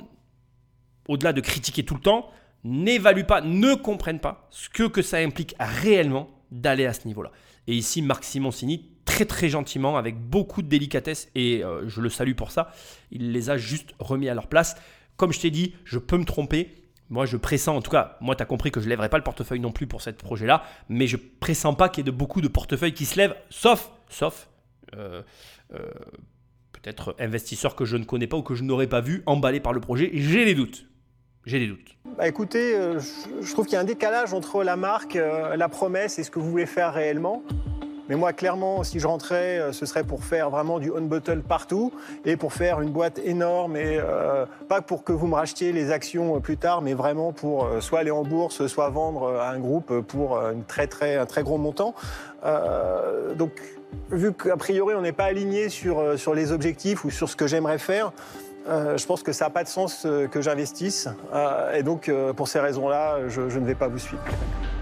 au-delà de critiquer tout le temps, n'évaluent pas, ne comprennent pas ce que, que ça implique réellement d'aller à ce niveau-là. Et ici, Marc Simoncini, très très gentiment, avec beaucoup de délicatesse, et euh, je le salue pour ça, il les a juste remis à leur place. Comme je t'ai dit, je peux me tromper. Moi, je pressens, en tout cas, moi, tu as compris que je ne lèverai pas le portefeuille non plus pour ce projet-là, mais je pressens pas qu'il y ait beaucoup de portefeuilles qui se lèvent, sauf, sauf, euh, euh, peut-être investisseurs que je ne connais pas ou que je n'aurais pas vu emballés par le projet. J'ai des doutes. J'ai des doutes. Bah écoutez, euh, je, trouve qu'il y a un décalage entre la marque, la promesse et ce que vous voulez faire réellement. Mais moi, clairement, si je rentrais, euh, ce serait pour faire vraiment du on-bottle partout et pour faire une boîte énorme et euh, pas pour que vous me rachetiez les actions euh, plus tard, mais vraiment pour euh, soit aller en bourse, soit vendre à un groupe pour une très, très, un très gros montant. Euh, donc, vu qu'a priori, on n'est pas aligné sur, sur les objectifs ou sur ce que j'aimerais faire, euh, je pense que ça n'a pas de sens euh, que j'investisse. Euh, et donc, pour ces raisons-là, je, je ne vais pas vous suivre.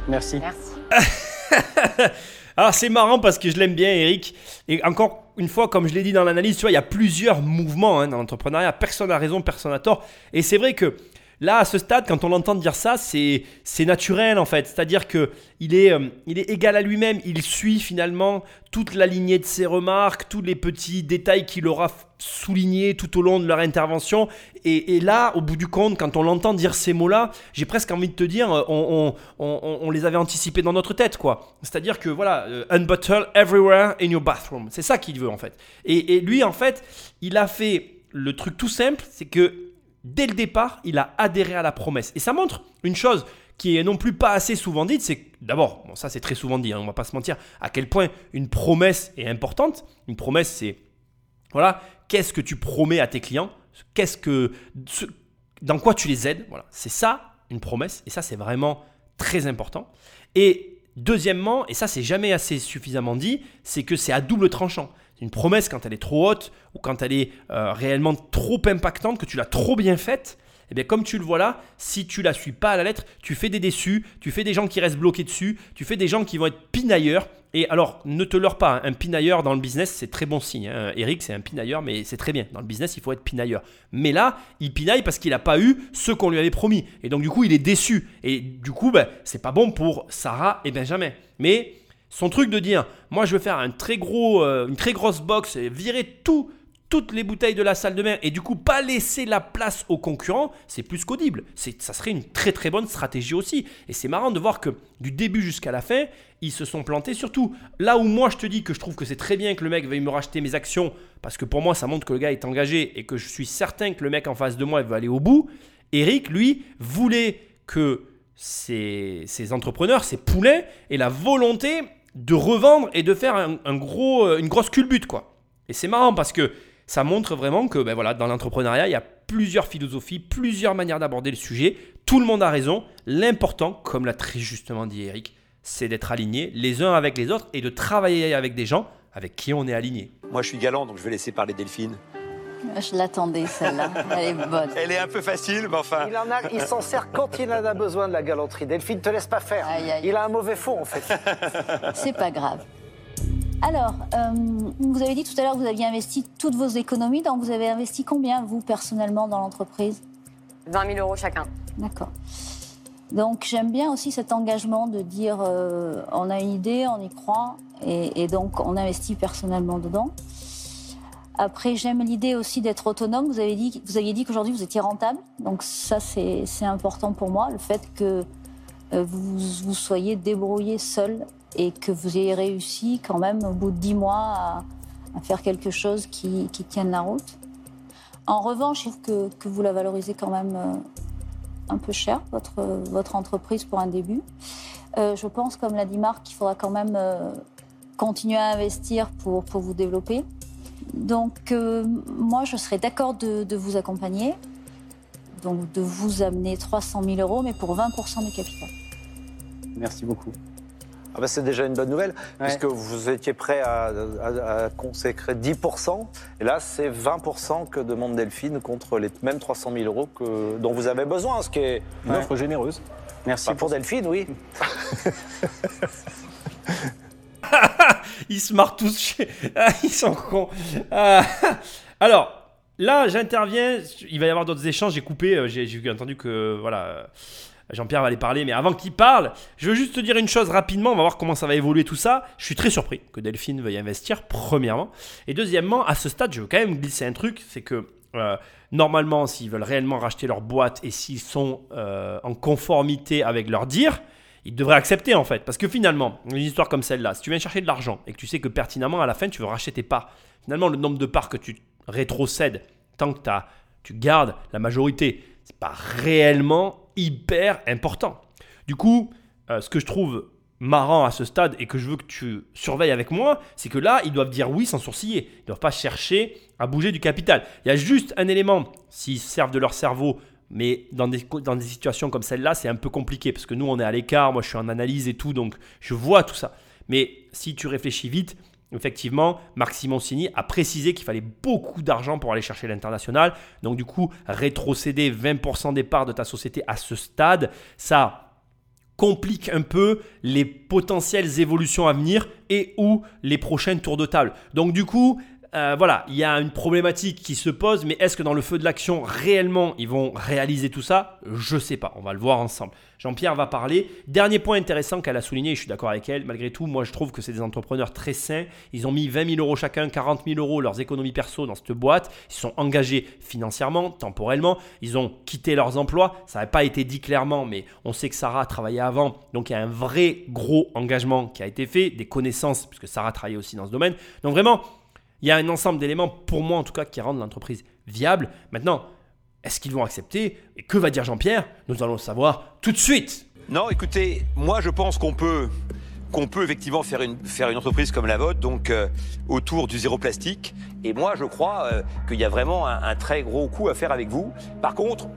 Merci. Merci. Alors c'est marrant parce que je l'aime bien Eric. Et encore une fois, comme je l'ai dit dans l'analyse, tu vois, il y a plusieurs mouvements hein, dans l'entrepreneuriat. Personne n'a raison, personne n'a tort. Et c'est vrai que là, à ce stade, quand on l'entend dire ça, c'est naturel en fait. C'est-à-dire que il est, euh, il est égal à lui-même. Il suit finalement toute la lignée de ses remarques, tous les petits détails qu'il aura soulignés tout au long de leur intervention. Et, là, au bout du compte, quand on l'entend dire ces mots-là, j'ai presque envie de te dire, euh, on, on- on- les avait anticipés dans notre tête, quoi. C'est-à-dire que voilà, euh, unbottle everywhere in your bathroom. C'est ça qu'il veut en fait. Et, et lui, en fait, il a fait le truc tout simple, c'est que dès le départ, il a adhéré à la promesse. Et ça montre une chose qui est non plus pas assez souvent dite, c'est d'abord, bon ça c'est très souvent dit, hein, on va pas se mentir, à quel point une promesse est importante. Une promesse, c'est voilà, qu'est-ce que tu promets à tes clients Qu'est-ce que dans quoi tu les aides Voilà, c'est ça une promesse et ça c'est vraiment très important. Et deuxièmement, et ça c'est jamais assez suffisamment dit, c'est que c'est à double tranchant. Une promesse quand elle est trop haute ou quand elle est euh, réellement trop impactante, que tu l'as trop bien faite, eh bien, comme tu le vois là, si tu la suis pas à la lettre, tu fais des déçus, tu fais des gens qui restent bloqués dessus, tu fais des gens qui vont être pinailleurs. Et alors, ne te leurre pas, hein, un pinailleur dans le business, c'est très bon signe. hein. Eric, c'est un pinailleur, mais c'est très bien. Dans le business, il faut être pinailleur. Mais là, il pinaille parce qu'il n'a pas eu ce qu'on lui avait promis. Et donc, du coup, il est déçu. Et du coup, ben, c'est pas bon pour Sarah et Benjamin. Mais son truc de dire, moi, je veux faire un très gros, euh, une très grosse box, virer tout toutes les bouteilles de la salle de bain et du coup pas laisser la place aux concurrents, c'est plus qu'audible. Ça serait une très très bonne stratégie aussi. Et c'est marrant de voir que du début jusqu'à la fin, ils se sont plantés. Surtout là où moi je te dis que je trouve que c'est très bien que le mec veuille me racheter mes actions parce que pour moi ça montre que le gars est engagé et que je suis certain que le mec en face de moi veut aller au bout. Eric, lui, voulait que ces entrepreneurs, ces poulets, aient la volonté de revendre et de faire un, gros, euh, une grosse culbute quoi. Et c'est marrant parce que ça montre vraiment que ben voilà, dans l'entrepreneuriat, il y a plusieurs philosophies, plusieurs manières d'aborder le sujet. Tout le monde a raison. L'important, comme l'a très justement dit Eric, c'est d'être aligné les uns avec les autres et de travailler avec des gens avec qui on est aligné. Moi, je suis galant, donc je vais laisser parler Delphine. Je l'attendais, celle-là. Elle est bonne. Elle est un peu facile, mais enfin. Il en a, il s'en sert quand il en a besoin de la galanterie. Delphine, te laisse pas faire. Aïe, aïe. Il a un mauvais fond, en fait. C'est pas grave. Alors, euh, vous avez dit tout à l'heure que vous aviez investi toutes vos économies, donc vous avez investi combien, vous, personnellement, dans l'entreprise? 20 000 euros chacun. D'accord. Donc, j'aime bien aussi cet engagement de dire euh, on a une idée, on y croit, et, et donc on investit personnellement dedans. Après, j'aime l'idée aussi d'être autonome. Vous, avez dit, vous aviez dit qu'aujourd'hui vous étiez rentable, donc ça c'est important pour moi, le fait que euh, vous vous soyez débrouillé seul et que vous ayez réussi quand même au bout de dix mois à, faire quelque chose qui, tienne la route. En revanche, je trouve que, vous la valorisez quand même euh, un peu cher, votre, entreprise pour un début. Euh, je pense, comme l'a dit Marc, qu'il faudra quand même continuer à investir pour, pour vous développer. Donc, euh, moi, je serais d'accord de, de vous accompagner, donc de vous amener 300 000 euros, mais pour 20% du capital. Merci beaucoup. Ah bah, c'est déjà une bonne nouvelle, Ouais. puisque vous étiez prêt à, à- à consacrer 10%, et là c'est 20% que demande Delphine contre les mêmes 300 000 euros que, dont vous avez besoin, ce qui est Une Ouais. offre généreuse. Merci Enfin, pour Delphine, oui. Ils se marrent tous chez. Ils sont cons. Ah. Alors, là, j'interviens. Il va y avoir d'autres échanges. J'ai coupé. euh, J'ai entendu que. Voilà. euh, Jean-Pierre va aller parler, mais avant qu'il parle, je veux juste te dire une chose rapidement, on va voir comment ça va évoluer tout ça. Je suis très surpris que Delphine veuille investir, premièrement. Et deuxièmement, à ce stade, je veux quand même glisser un truc, c'est que euh, normalement, s'ils veulent réellement racheter leur boîte et s'ils sont en conformité avec leur dire, ils devraient accepter en fait. Parce que finalement, une histoire comme celle-là, si tu viens chercher de l'argent et que tu sais que pertinemment à la fin tu veux racheter tes parts, finalement le nombre de parts que tu rétrocèdes tant que as, tu gardes la majorité. C'est pas réellement hyper important. Du coup, euh, ce que je trouve marrant à ce stade et que je veux que tu surveilles avec moi, c'est que là, ils doivent dire oui sans sourciller. Ils ne doivent pas chercher à bouger du capital. Il y a juste un élément, s'ils servent de leur cerveau, mais dans des, dans des situations comme celle-là, c'est un peu compliqué parce que nous, on est à l'écart, moi je suis en analyse et tout, donc je vois tout ça. Mais si tu réfléchis vite, effectivement, Marc Simoncini a précisé qu'il fallait beaucoup d'argent pour aller chercher l'international. Donc du coup, rétrocéder 20% des parts de ta société à ce stade, ça complique un peu les potentielles évolutions à venir et ou les prochaines tours de table. Donc du coup, euh, voilà, il y a une problématique qui se pose, mais est-ce que dans le feu de l'action, réellement, ils vont réaliser tout ça? Je ne sais pas, on va le voir ensemble. Jean-Pierre va parler. Dernier point intéressant qu'elle a souligné, et je suis d'accord avec elle, malgré tout, moi je trouve que c'est des entrepreneurs très sains. Ils ont mis 20 000 euros chacun, 40 000 euros leurs économies perso dans cette boîte. Ils sont engagés financièrement, temporellement. Ils ont quitté leurs emplois. Ça n'a pas été dit clairement, mais on sait que Sarah travaillait avant. Donc il y a un vrai gros engagement qui a été fait, des connaissances, puisque Sarah travaillait aussi dans ce domaine. Donc vraiment, il y a un ensemble d'éléments, pour moi en tout cas, qui rendent l'entreprise viable. Maintenant, est-ce qu'ils vont accepter? Et que va dire Jean-Pierre? Nous allons le savoir tout de suite. Non, écoutez, moi je pense qu'on peut effectivement faire une, entreprise comme la vôtre, donc euh, autour du zéro plastique. Et moi, je crois euh, qu'il y a vraiment un, très gros coup à faire avec vous. Par contre,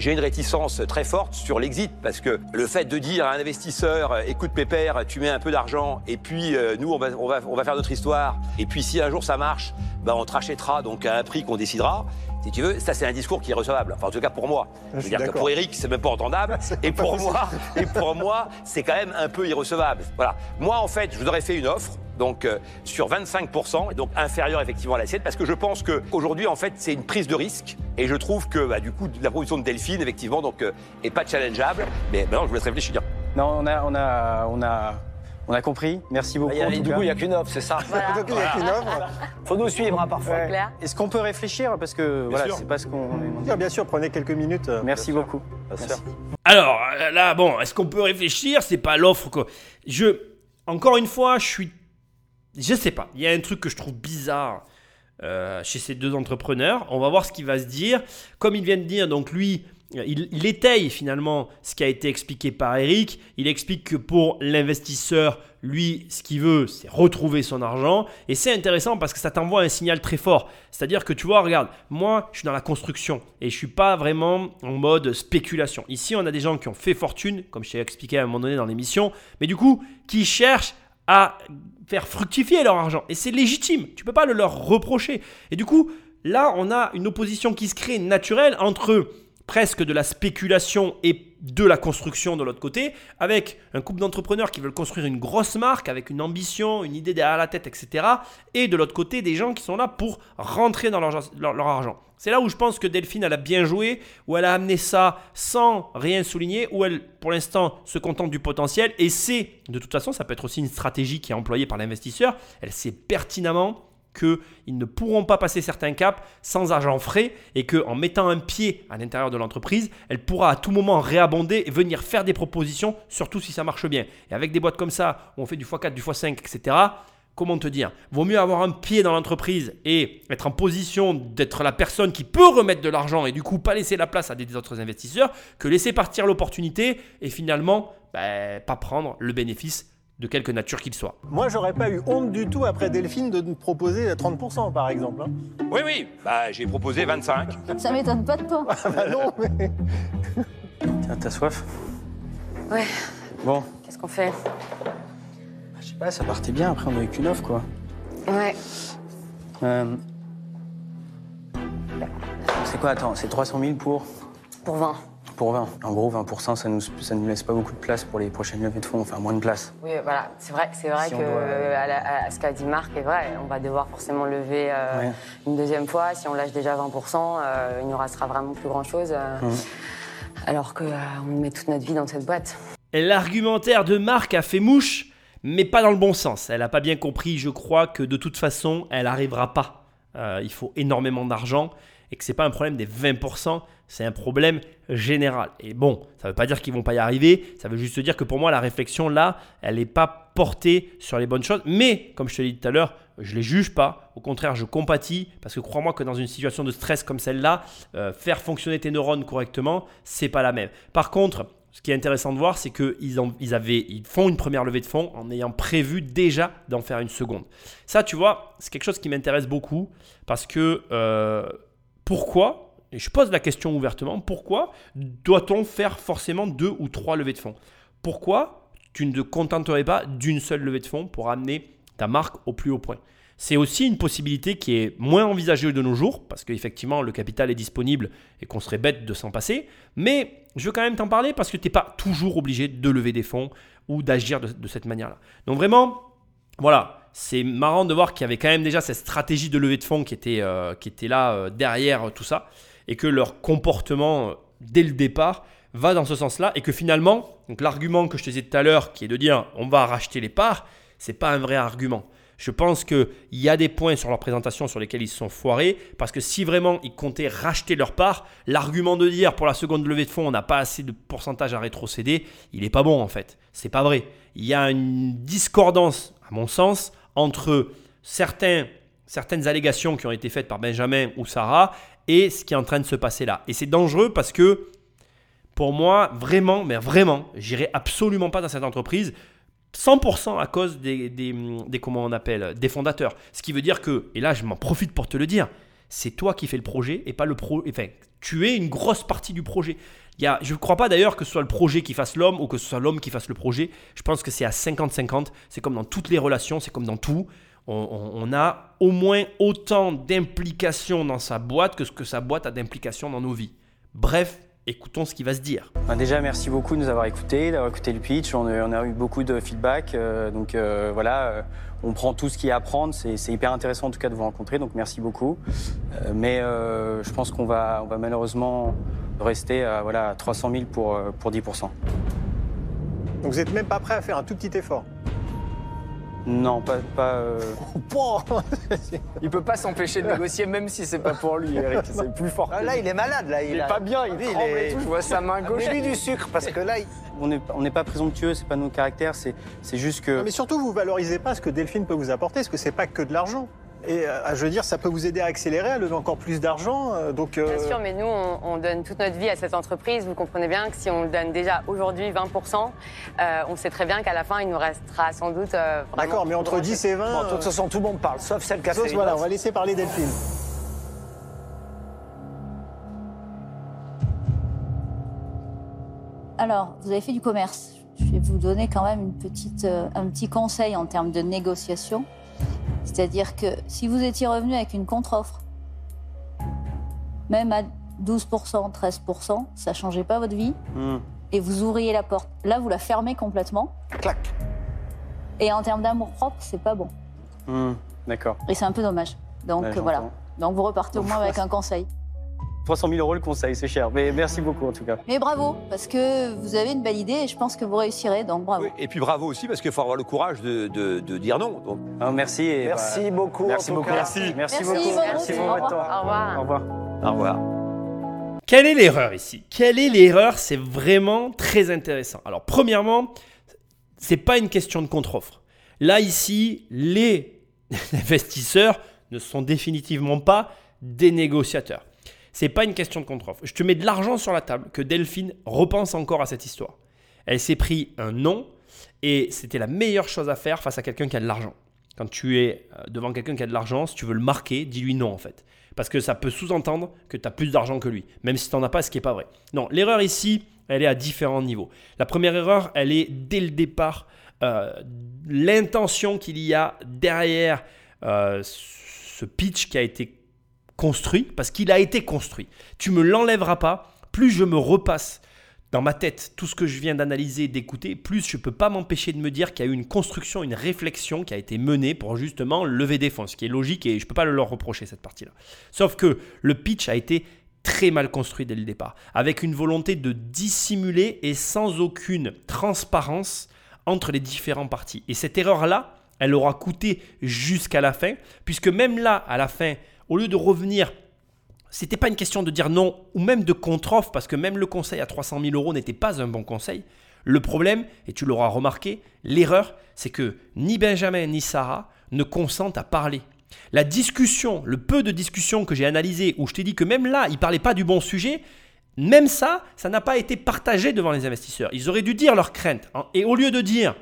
j'ai une réticence très forte sur l'exit parce que le fait de dire à un investisseur écoute Pépère, tu mets un peu d'argent et puis euh, nous on va faire notre histoire et puis si un jour ça marche, bah, on te rachètera donc à un prix qu'on décidera. Si tu veux, ça c'est un discours qui est recevable. Enfin, en tout cas pour moi. Je, veux dire que pour Eric, c'est même pas entendable. et pour moi, et pour moi, c'est quand même un peu irrecevable. Voilà. Moi, en fait, je vous aurais fait une offre donc euh, sur 25%, et donc inférieur effectivement à l'assiette, parce que je pense qu'aujourd'hui, en fait, c'est une prise de risque, et je trouve que bah, du coup, la production de Delphine, effectivement, donc, euh, est pas challengeable, mais maintenant, je vous laisse réfléchir. Non, on a, on a, on a, on a compris. Merci beaucoup. Et, du coup, il n'y a qu'une offre, c'est ça. Voilà. Donc, il n'y a qu'une offre. Faut nous suivre hein, parfois. Ouais. Est-ce qu'on peut réfléchir parce que Bien voilà, sûr. c'est pas ce qu'on. Bien, bien sûr, prenez quelques minutes. euh, Merci beaucoup. Bien sûr. Merci. Alors euh, là, bon, est-ce qu'on peut réfléchir C'est pas l'offre que je. Encore une fois, je suis. Je sais pas. Il y a un truc que je trouve bizarre euh, chez ces deux entrepreneurs. On va voir ce qu'il va se dire. Comme il vient de dire, donc lui. Il, il étaye finalement ce qui a été expliqué par Eric. Il explique que pour l'investisseur, lui, ce qu'il veut, c'est retrouver son argent. Et c'est intéressant parce que ça t'envoie un signal très fort. C'est-à-dire que tu vois, regarde, moi, je suis dans la construction et je suis pas vraiment en mode spéculation. Ici, on a des gens qui ont fait fortune, comme je t'ai expliqué à un moment donné dans l'émission, mais du coup, qui cherchent à faire fructifier leur argent. Et c'est légitime. Tu peux pas le leur reprocher. Et du coup, là, on a une opposition qui se crée naturelle entre presque de la spéculation et de la construction de l'autre côté, avec un couple d'entrepreneurs qui veulent construire une grosse marque, avec une ambition, une idée derrière la tête, etc. Et de l'autre côté, des gens qui sont là pour rentrer dans leur, argent. C'est là où je pense que Delphine, elle a bien joué, où elle a amené ça sans rien souligner, où elle, pour l'instant, se contente du potentiel. Et c'est, de toute façon, ça peut être aussi une stratégie qui est employée par l'investisseur. Elle sait pertinemment qu'ils ne pourront pas passer certains caps sans argent frais et qu'en mettant un pied à l'intérieur de l'entreprise, elle pourra à tout moment réabonder et venir faire des propositions, surtout si ça marche bien. Et avec des boîtes comme ça, où on fait du x4, du x5, etc., comment te dire? Vaut mieux avoir un pied dans l'entreprise et être en position d'être la personne qui peut remettre de l'argent et du coup pas laisser la place à des autres investisseurs que laisser partir l'opportunité et finalement ben, pas prendre le bénéfice de quelque nature qu'il soit. Moi, j'aurais pas eu honte du tout après Delphine de nous proposer 30%, par exemple. hein. Oui, oui, bah, j'ai proposé 25. Ça m'étonne pas de toi. Ah bah non, mais... Tiens, T'as soif? Ouais, Bon, qu'est-ce qu'on fait? Je sais pas, ça partait bien. Après, on a eu qu'une offre, quoi. Ouais, Euh, C'est quoi? Attends, c'est 300 000 pour? Pour 20. Pour 20. En gros, 20 ça nous ça nous laisse pas beaucoup de place pour les prochaines levées de fonds. Enfin, moins de place. Oui, voilà, c'est vrai, c'est vrai Si que doit- euh, à la- à ce qu'a dit Marc est vrai. On va devoir forcément lever euh, Ouais. une deuxième fois. Si on lâche déjà 20%, euh, il nous restera vraiment plus grand-chose. euh, Mhm. Alors qu'on met toute notre vie dans cette boîte. L'argumentaire de Marc a fait mouche, mais pas dans le bon sens. Elle n'a pas bien compris, je crois, que de toute façon, elle n'arrivera pas. Euh, il faut énormément d'argent et que c'est pas un problème des 20%, c'est un problème général. Et bon, ça ne veut pas dire qu'ils vont pas y arriver, ça veut juste dire que pour moi, la réflexion là, elle n'est pas portée sur les bonnes choses. Mais, comme je te l'ai dit tout à l'heure, je les juge pas. Au contraire, je compatis parce que crois-moi que dans une situation de stress comme celle-là, euh, faire fonctionner tes neurones correctement, c'est pas la même. Par contre, ce qui est intéressant de voir, c'est qu'ils ils ils font une première levée de fonds en ayant prévu déjà d'en faire une seconde. Ça, tu vois, c'est quelque chose qui m'intéresse beaucoup parce que euh, pourquoi Et je pose la question ouvertement pourquoi doit-on faire forcément deux ou trois levées de fonds? Pourquoi tu ne te contenterais pas d'une seule levée de fonds pour amener ta marque au plus haut point? C'est aussi une possibilité qui est moins envisagée de nos jours, parce qu'effectivement, le capital est disponible et qu'on serait bête de s'en passer. Mais je veux quand même t'en parler parce que tu n'es pas toujours obligé de lever des fonds ou d'agir de, cette manière-là. Donc vraiment, voilà, c'est marrant de voir qu'il y avait quand même déjà cette stratégie de levée de fonds qui était, euh, qui était là euh, derrière tout ça, et que leur comportement, euh, dès le départ, va dans ce sens-là, et que finalement, donc l'argument que je te disais tout à l'heure, qui est de dire on va racheter les parts, c'est pas un vrai argument. Je pense qu'il y a des points sur leur présentation sur lesquels ils se sont foirés, parce que si vraiment ils comptaient racheter leur part, l'argument de dire pour la seconde levée de fonds, on n'a pas assez de pourcentage à rétrocéder, il n'est pas bon en fait. C'est pas vrai. Il y a une discordance, à mon sens, entre certaines allégations qui ont été faites par Benjamin ou Sarah et ce qui est en train de se passer là. Et c'est dangereux parce que pour moi, vraiment, mais vraiment, j'irai absolument pas dans cette entreprise. 100% à cause des, des, comment on appelle, des fondateurs. Ce qui veut dire que, et là je m'en profite pour te le dire, c'est toi qui fais le projet et pas le pro. Enfin, tu es une grosse partie du projet. Il y a, je ne crois pas d'ailleurs que ce soit le projet qui fasse l'homme ou que ce soit l'homme qui fasse le projet. Je pense que c'est à 50-50. C'est comme dans toutes les relations, c'est comme dans tout. On, on a au moins autant d'implications dans sa boîte que ce que sa boîte a d'implications dans nos vies. Bref, écoutons ce qui va se dire. Bah, déjà, merci beaucoup de nous avoir écoutés, d'avoir écouté le pitch. On a, eu beaucoup de feedback. Euh, donc euh, voilà, euh, on prend tout ce qu'il y a à prendre. C'est hyper intéressant en tout cas de vous rencontrer. Donc merci beaucoup. mais je pense qu'on va, on va malheureusement rester à voilà, 300 000 pour, pour 10 Donc vous n'êtes même pas prêt à faire un tout petit effort non, pas. pas euh... il peut pas s'empêcher de négocier, même si c'est pas pour lui, Eric. C'est plus fort. Ah, là, il est malade. Là, il, est pas bien, il tremble et tout. Je vois sa main gauche. lui du sucre, parce que là. On n'est on pas présomptueux, c'est pas nos caractères, c'est juste que. mais surtout, vous valorisez pas ce que Delphine peut vous apporter, parce que c'est pas que de l'argent. Et euh, je veux dire, ça peut vous aider à accélérer, à lever encore plus d'argent. Euh, donc, euh, Bien sûr, mais nous, on, donne toute notre vie à cette entreprise. Vous comprenez bien que si on le donne déjà aujourd'hui 20%, on sait très bien qu'à la fin, il nous restera sans doute. D'accord, mais entre 10 et 20. Bon, de toute façon, tout le monde parle, sauf celle qui a fait. Voilà, on va laisser parler Delphine. Alors, vous avez fait du commerce. Je vais vous donner quand même une petite, un petit conseil en termes de négociation. C'est-à-dire que si vous étiez revenu avec une contre-offre, même à 12%, 13%, ça ne changeait pas votre vie. Hmm. Et vous ouvriez la porte. Là, vous la fermez complètement. Clac. Et en termes d'amour propre, c'est pas bon. Hmm. D'accord. Et c'est un peu dommage. Donc voilà. Donc vous repartez au moins avec un conseil. 300 000 euros le conseil, c'est cher. Mais merci beaucoup en tout cas. Mais bravo, parce que vous avez une belle idée et je pense que vous réussirez, donc bravo. et puis bravo aussi parce qu'il faut avoir le courage de, de, dire non. Donc. Ah, merci. Et merci beaucoup. Merci beaucoup. Merci. Merci, beaucoup. Merci, Au revoir. Au revoir. Au revoir. Quelle est l'erreur ici? Quelle est l'erreur? C'est vraiment très intéressant. Alors premièrement, c'est pas une question de contre-offre. Là ici, les investisseurs ne sont définitivement pas des négociateurs. C'est pas une question de contre-offre. Je te mets de l'argent sur la table que Delphine repense encore à cette histoire. Elle s'est pris un non et c'était la meilleure chose à faire face à quelqu'un qui a de l'argent. Quand tu es euh, devant quelqu'un qui a de l'argent, si tu veux le marquer, dis-lui non en fait. Parce que ça peut sous-entendre que tu as plus d'argent que lui, même si tu n'en as pas, ce qui n'est pas vrai. Non, l'erreur ici, elle est à différents niveaux. La première erreur, elle est dès le départ, euh, l'intention qu'il y a derrière euh, ce pitch qui a été construit, parce qu'il a été construit. Tu me l'enlèveras pas, plus je me repasse dans ma tête tout ce que je viens d'analyser, d'écouter, plus je ne peux pas m'empêcher de me dire qu'il y a eu une construction, une réflexion qui a été menée pour justement lever des fonds, ce qui est logique et je ne peux pas le leur reprocher cette partie-là. Sauf que le pitch a été très mal construit dès le départ, avec une volonté de dissimuler et sans aucune transparence entre les différents parties. Et cette erreur-là, elle aura coûté jusqu'à la fin, puisque même là, à la fin, au lieu de revenir, c'était pas une question de dire non ou même de contre-offre, parce que même le conseil à 300 000 euros n'était pas un bon conseil. Le problème, et tu l'auras remarqué, l'erreur, c'est que ni Benjamin ni Sarah ne consentent à parler. La discussion, le peu de discussion que j'ai analysé, où je t'ai dit que même là, il ne parlait pas du bon sujet, même ça, ça n'a pas été partagé devant les investisseurs. Ils auraient dû dire leurs craintes. hein. Et au lieu de dire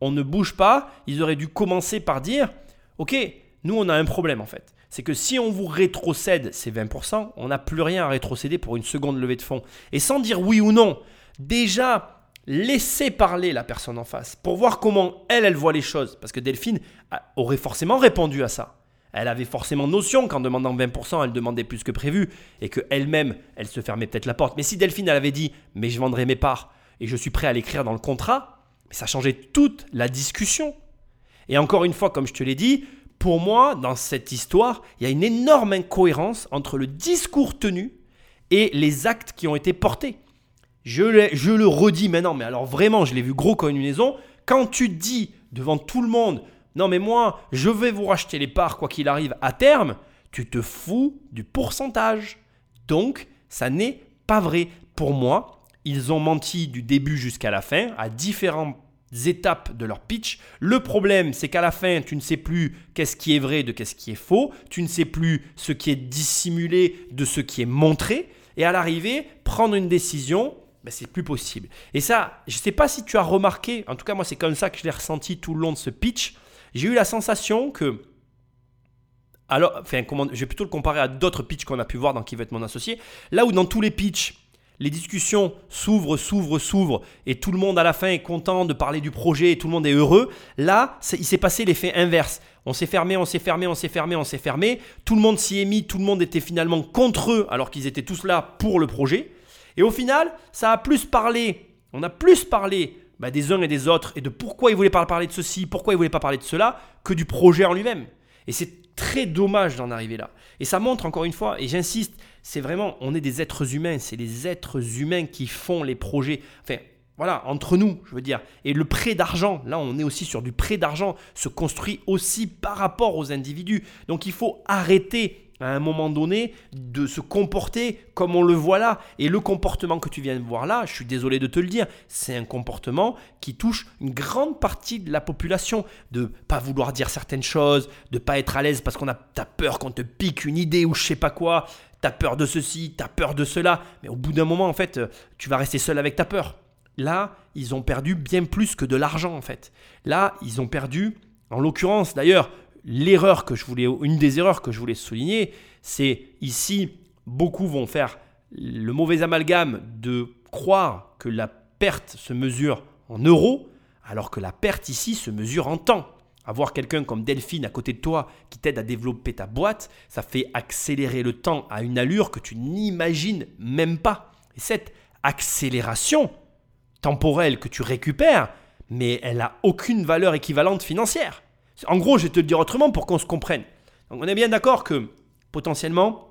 on ne bouge pas, ils auraient dû commencer par dire ok, nous on a un problème en fait. C'est que si on vous rétrocède ces 20%, on n'a plus rien à rétrocéder pour une seconde levée de fonds. Et sans dire oui ou non, déjà laissez parler la personne en face pour voir comment elle, elle voit les choses. Parce que Delphine aurait forcément répondu à ça. Elle avait forcément notion qu'en demandant 20%, elle demandait plus que prévu et qu'elle-même, elle se fermait peut-être la porte. Mais si Delphine, elle avait dit Mais je vendrai mes parts et je suis prêt à l'écrire dans le contrat, ça changeait toute la discussion. Et encore une fois, comme je te l'ai dit, pour moi, dans cette histoire, il y a une énorme incohérence entre le discours tenu et les actes qui ont été portés. Je, je le redis maintenant, mais alors vraiment, je l'ai vu gros comme une maison. Quand tu dis devant tout le monde, non mais moi, je vais vous racheter les parts quoi qu'il arrive à terme, tu te fous du pourcentage. Donc, ça n'est pas vrai. Pour moi, ils ont menti du début jusqu'à la fin, à différentes étapes de leur pitch. Le problème, c'est qu'à la fin, tu ne sais plus qu'est-ce qui est vrai de qu'est-ce qui est faux. Tu ne sais plus ce qui est dissimulé de ce qui est montré. Et à l'arrivée, prendre une décision, ben, c'est plus possible. Et ça, je ne sais pas si tu as remarqué, en tout cas moi c'est comme ça que je l'ai ressenti tout le long de ce pitch, j'ai eu la sensation que alors, enfin, je vais plutôt le comparer à d'autres pitchs qu'on a pu voir dans Qui veut être mon associé. Là où dans tous les pitchs, les discussions s'ouvrent, s'ouvrent, s'ouvrent, et tout le monde à la fin est content de parler du projet, et tout le monde est heureux. Là, il s'est passé l'effet inverse. On s'est fermé, on s'est fermé, on s'est fermé, on s'est fermé. Tout le monde s'y est mis, tout le monde était finalement contre eux, alors qu'ils étaient tous là pour le projet. Et au final, ça a plus parlé, on a plus parlé bah, des uns et des autres, et de pourquoi ils voulaient pas parler de ceci, pourquoi ils voulaient pas parler de cela, que du projet en lui-même. Et c'est très dommage d'en arriver là. Et ça montre encore une fois, et j'insiste, c'est vraiment, on est des êtres humains, c'est les êtres humains qui font les projets. Enfin, voilà, entre nous, je veux dire. Et le prêt d'argent, là on est aussi sur du prêt d'argent, se construit aussi par rapport aux individus. Donc il faut arrêter à un moment donné de se comporter comme on le voit là. Et le comportement que tu viens de voir là, je suis désolé de te le dire, c'est un comportement qui touche une grande partie de la population. De pas vouloir dire certaines choses, de pas être à l'aise parce qu'on a t'as peur qu'on te pique une idée ou je sais pas quoi. T'as peur de ceci, t'as peur de cela. Mais au bout d'un moment, en fait, tu vas rester seul avec ta peur. Là, ils ont perdu bien plus que de l'argent en fait. Là, ils ont perdu, en l'occurrence d'ailleurs, l'erreur que je voulais, une des erreurs que je voulais souligner, c'est ici, beaucoup vont faire le mauvais amalgame de croire que la perte se mesure en euros, alors que la perte ici se mesure en temps. Avoir quelqu'un comme Delphine à côté de toi qui t'aide à développer ta boîte, ça fait accélérer le temps à une allure que tu n'imagines même pas. Et cette accélération temporelle que tu récupères, mais elle n'a aucune valeur équivalente financière. En gros, je vais te le dire autrement pour qu'on se comprenne. Donc, on est bien d'accord que potentiellement,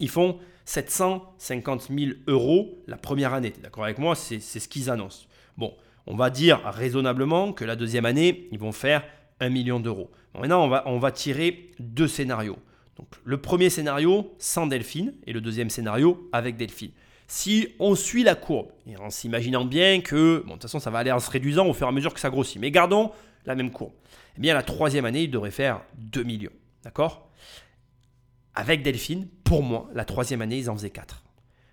ils font 750 000 euros la première année. D'accord avec moi? C'est ce qu'ils annoncent. Bon, on va dire raisonnablement que la deuxième année, ils vont faire 1 million d'euros. Maintenant, on va, on va tirer deux scénarios. Donc, le premier scénario sans Delphine et le deuxième scénario avec Delphine. Si on suit la courbe, et en s'imaginant bien que, bon, de toute façon, ça va aller en se réduisant au fur et à mesure que ça grossit, mais gardons la même courbe. Eh bien, la troisième année, il devrait faire 2 millions. D'accord? Avec Delphine, pour moi, la troisième année, ils en faisaient 4.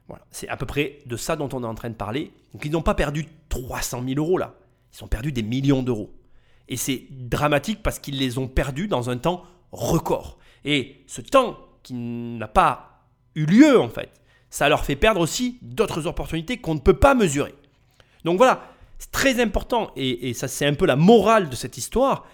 Voilà. C'est à peu près de ça dont on est en train de parler. Donc, ils n'ont pas perdu 300 000 euros là. Ils ont perdu des millions d'euros. Et c'est dramatique parce qu'ils les ont perdus dans un temps record. Et ce temps qui n'a pas eu lieu, en fait, ça leur fait perdre aussi d'autres opportunités qu'on ne peut pas mesurer. Donc voilà, c'est très important, et, et ça c'est un peu la morale de cette histoire,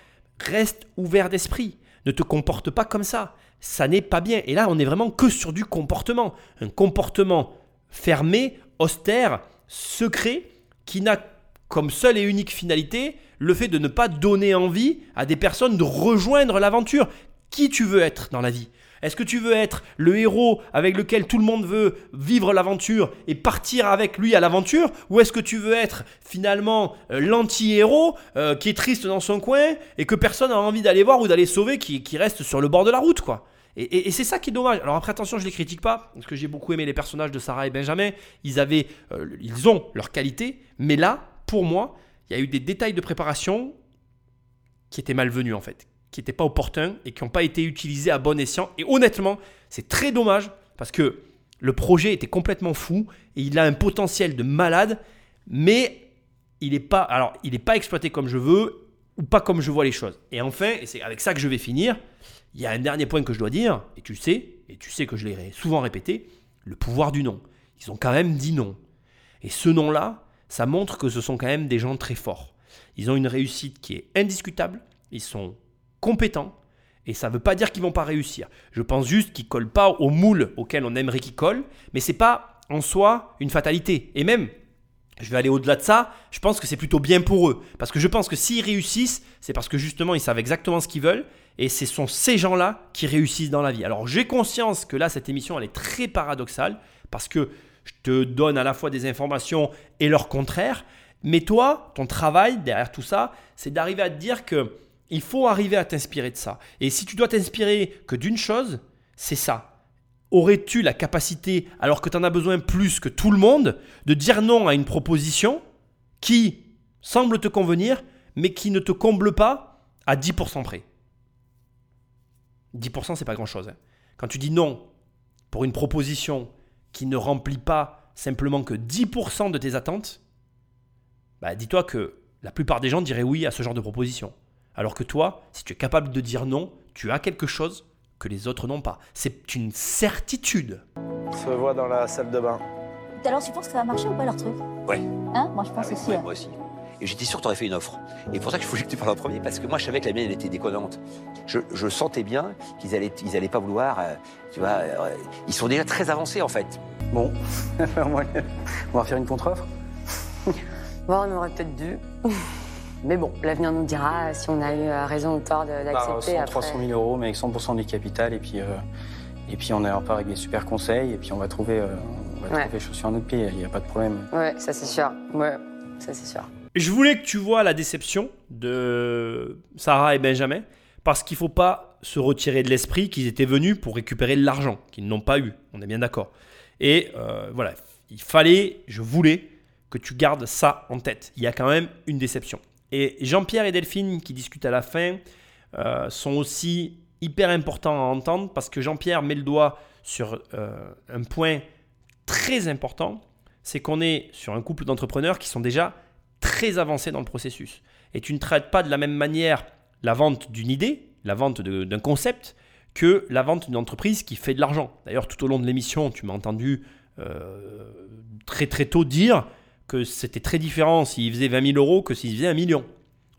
reste ouvert d'esprit, ne te comporte pas comme ça, ça n'est pas bien. Et là, on est vraiment que sur du comportement, un comportement fermé, austère, secret, qui n'a comme seule et unique finalité le fait de ne pas donner envie à des personnes de rejoindre l'aventure. Qui tu veux être dans la vie est-ce que tu veux être le héros avec lequel tout le monde veut vivre l'aventure et partir avec lui à l'aventure Ou est-ce que tu veux être finalement euh, l'anti-héros euh, qui est triste dans son coin et que personne n'a envie d'aller voir ou d'aller sauver, qui, reste sur le bord de la route quoi? Et, c'est ça qui est dommage. Alors après attention, je les critique pas parce que j'ai beaucoup aimé les personnages de Sarah et Benjamin. Ils avaient, euh, ils ont leurs qualités, mais là, pour moi, il y a eu des détails de préparation qui étaient malvenus en fait, qui n'étaient pas opportuns et qui n'ont pas été utilisés à bon escient. Et honnêtement, c'est très dommage parce que le projet était complètement fou et il a un potentiel de malade, mais il n'est pas, pas exploité comme je veux ou pas comme je vois les choses. Et enfin, et c'est avec ça que je vais finir, il y a un dernier point que je dois dire, et tu sais, et tu sais que je l'ai souvent répété, le pouvoir du non. Ils ont quand même dit non. Et ce nom-là, ça montre que ce sont quand même des gens très forts. Ils ont une réussite qui est indiscutable, ils sont compétents, et ça ne veut pas dire qu'ils vont pas réussir. Je pense juste qu'ils collent pas au moule auquel on aimerait qu'ils collent, mais c'est pas en soi une fatalité. Et même, je vais aller au-delà de ça, je pense que c'est plutôt bien pour eux. Parce que je pense que s'ils réussissent, c'est parce que justement ils savent exactement ce qu'ils veulent, et ce sont ces gens-là qui réussissent dans la vie. Alors j'ai conscience que là, cette émission, elle est très paradoxale, parce que je te donne à la fois des informations et leur contraire, mais toi, ton travail derrière tout ça, c'est d'arriver à te dire que il faut arriver à t'inspirer de ça. Et si tu dois t'inspirer que d'une chose, c'est ça. Aurais-tu la capacité, alors que tu en as besoin plus que tout le monde, de dire non à une proposition qui semble te convenir, mais qui ne te comble pas à 10% près? 10% c'est pas grand-chose. Hein. Quand tu dis non pour une proposition qui ne remplit pas simplement que 10% de tes attentes, bah dis-toi que la plupart des gens diraient oui à ce genre de proposition. Alors que toi, si tu es capable de dire non, tu as quelque chose que les autres n'ont pas. C'est une certitude. On se voit dans la salle de bain. Alors, tu penses que ça va marcher ou pas leur truc Ouais. Hein? Moi, je pense Ah oui, aussi. ouais, hein. moi aussi. Et j'étais sûr que tu aurais fait une offre. Et c'est pour ça que je voulais que tu parles en premier, parce que moi, je savais que la mienne, elle était déconnante. Je, je sentais bien qu'ils allaient, ils allaient pas vouloir, euh, tu vois, euh, ils sont déjà très avancés, en fait. Bon, on va faire une contre-offre? Bon, on aurait peut-être dû. Mais bon, l'avenir nous dira si on a eu euh, raison ou tort Bah, d'accepter 100, après. 300 000 euros, mais avec 100% du capital, et puis, euh, et puis on part avec des super conseils, et puis on va trouver, euh, on va Ouais. trouver chaussures à notre pied, il n'y a pas de problème. Ouais, ça c'est sûr. Ouais, ça c'est sûr. Je voulais que tu vois la déception de Sarah et Benjamin, parce qu'il ne faut pas se retirer de l'esprit qu'ils étaient venus pour récupérer de l'argent, qu'ils n'ont pas eu, on est bien d'accord. Et euh, voilà, il fallait, je voulais que tu gardes ça en tête. Il y a quand même une déception. Et Jean-Pierre et Delphine qui discutent à la fin euh, sont aussi hyper importants à entendre parce que Jean-Pierre met le doigt sur euh, un point très important, c'est qu'on est sur un couple d'entrepreneurs qui sont déjà très avancés dans le processus. Et tu ne traites pas de la même manière la vente d'une idée, la vente d'un concept, que la vente d'une entreprise qui fait de l'argent. D'ailleurs, tout au long de l'émission, tu m'as entendu euh, très très tôt dire que c'était très différent s'il faisait 20 000 euros que s'il faisait un million.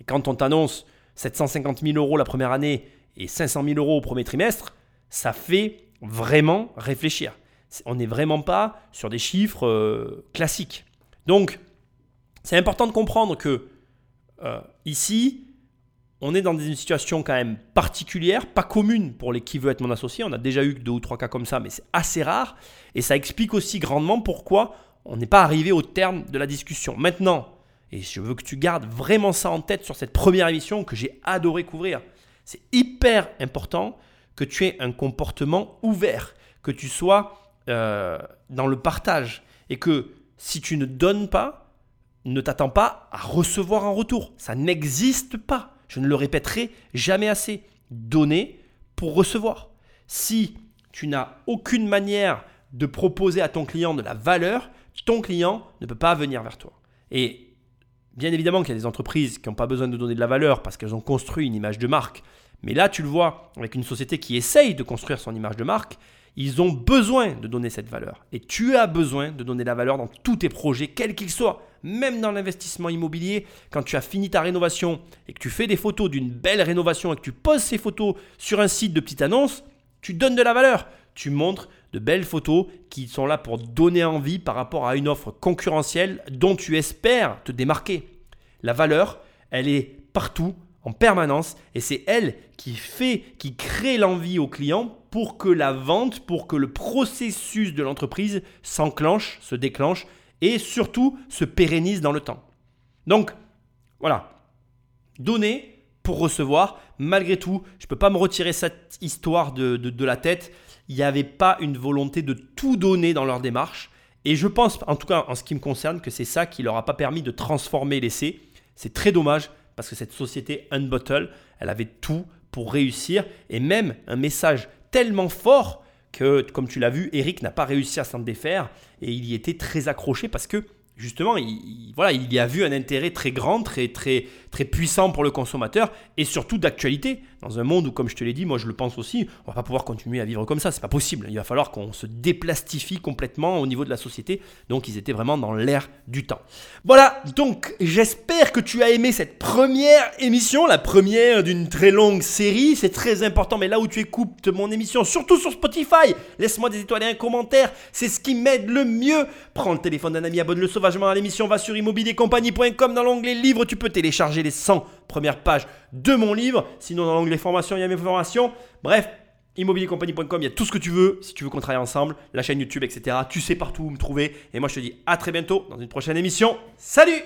Et quand on t'annonce 750 000 euros la première année et 500 000 euros au premier trimestre, ça fait vraiment réfléchir. On n'est vraiment pas sur des chiffres euh, classiques. Donc, c'est important de comprendre que euh, ici, on est dans une situation quand même particulière, pas commune pour les qui veut être mon associé. On a déjà eu deux ou trois cas comme ça, mais c'est assez rare. Et ça explique aussi grandement pourquoi on n'est pas arrivé au terme de la discussion. Maintenant, et je veux que tu gardes vraiment ça en tête sur cette première émission que j'ai adoré couvrir, c'est hyper important que tu aies un comportement ouvert, que tu sois euh, dans le partage et que si tu ne donnes pas, ne t'attends pas à recevoir en retour. Ça n'existe pas. Je ne le répéterai jamais assez. Donner pour recevoir. Si tu n'as aucune manière de proposer à ton client de la valeur, ton client ne peut pas venir vers toi. Et bien évidemment qu'il y a des entreprises qui n'ont pas besoin de donner de la valeur parce qu'elles ont construit une image de marque. Mais là, tu le vois avec une société qui essaye de construire son image de marque, ils ont besoin de donner cette valeur. Et tu as besoin de donner la valeur dans tous tes projets, quels qu'ils soient. Même dans l'investissement immobilier, quand tu as fini ta rénovation et que tu fais des photos d'une belle rénovation et que tu poses ces photos sur un site de petite annonce, tu donnes de la valeur. Tu montres de belles photos qui sont là pour donner envie par rapport à une offre concurrentielle dont tu espères te démarquer. La valeur, elle est partout, en permanence, et c'est elle qui fait, qui crée l'envie au client pour que la vente, pour que le processus de l'entreprise s'enclenche, se déclenche et surtout se pérennise dans le temps. Donc, voilà. Donner pour recevoir, malgré tout, je ne peux pas me retirer cette histoire de, de- de la tête. Il n'y avait pas une volonté de tout donner dans leur démarche. Et je pense, en tout cas en ce qui me concerne, que c'est ça qui leur a pas permis de transformer l'essai. C'est très dommage parce que cette société Unbottle, elle avait tout pour réussir et même un message tellement fort que, comme tu l'as vu, Eric n'a pas réussi à s'en défaire et il y était très accroché parce que justement, il, voilà, il y a vu un intérêt très grand, très, très, très puissant pour le consommateur et surtout d'actualité. Dans un monde où, comme je te l'ai dit, moi je le pense aussi, on va pas pouvoir continuer à vivre comme ça, c'est pas possible. Il va falloir qu'on se déplastifie complètement au niveau de la société. Donc ils étaient vraiment dans l'air du temps. Voilà, donc j'espère que tu as aimé cette première émission, la première d'une très longue série. C'est très important, mais là où tu écoutes mon émission, surtout sur Spotify, laisse-moi des étoiles et un commentaire, c'est ce qui m'aide le mieux. Prends le téléphone d'un ami, abonne-le sauvagement à l'émission, va sur immobiliercompagnie.com dans l'onglet livre, tu peux les 100 premières pages de mon livre. Sinon, dans l'onglet formation, il y a mes formations. Bref, immobiliercompagnie.com, il y a tout ce que tu veux. Si tu veux qu'on travaille ensemble, la chaîne YouTube, etc. Tu sais partout où me trouver. Et moi, je te dis à très bientôt dans une prochaine émission. Salut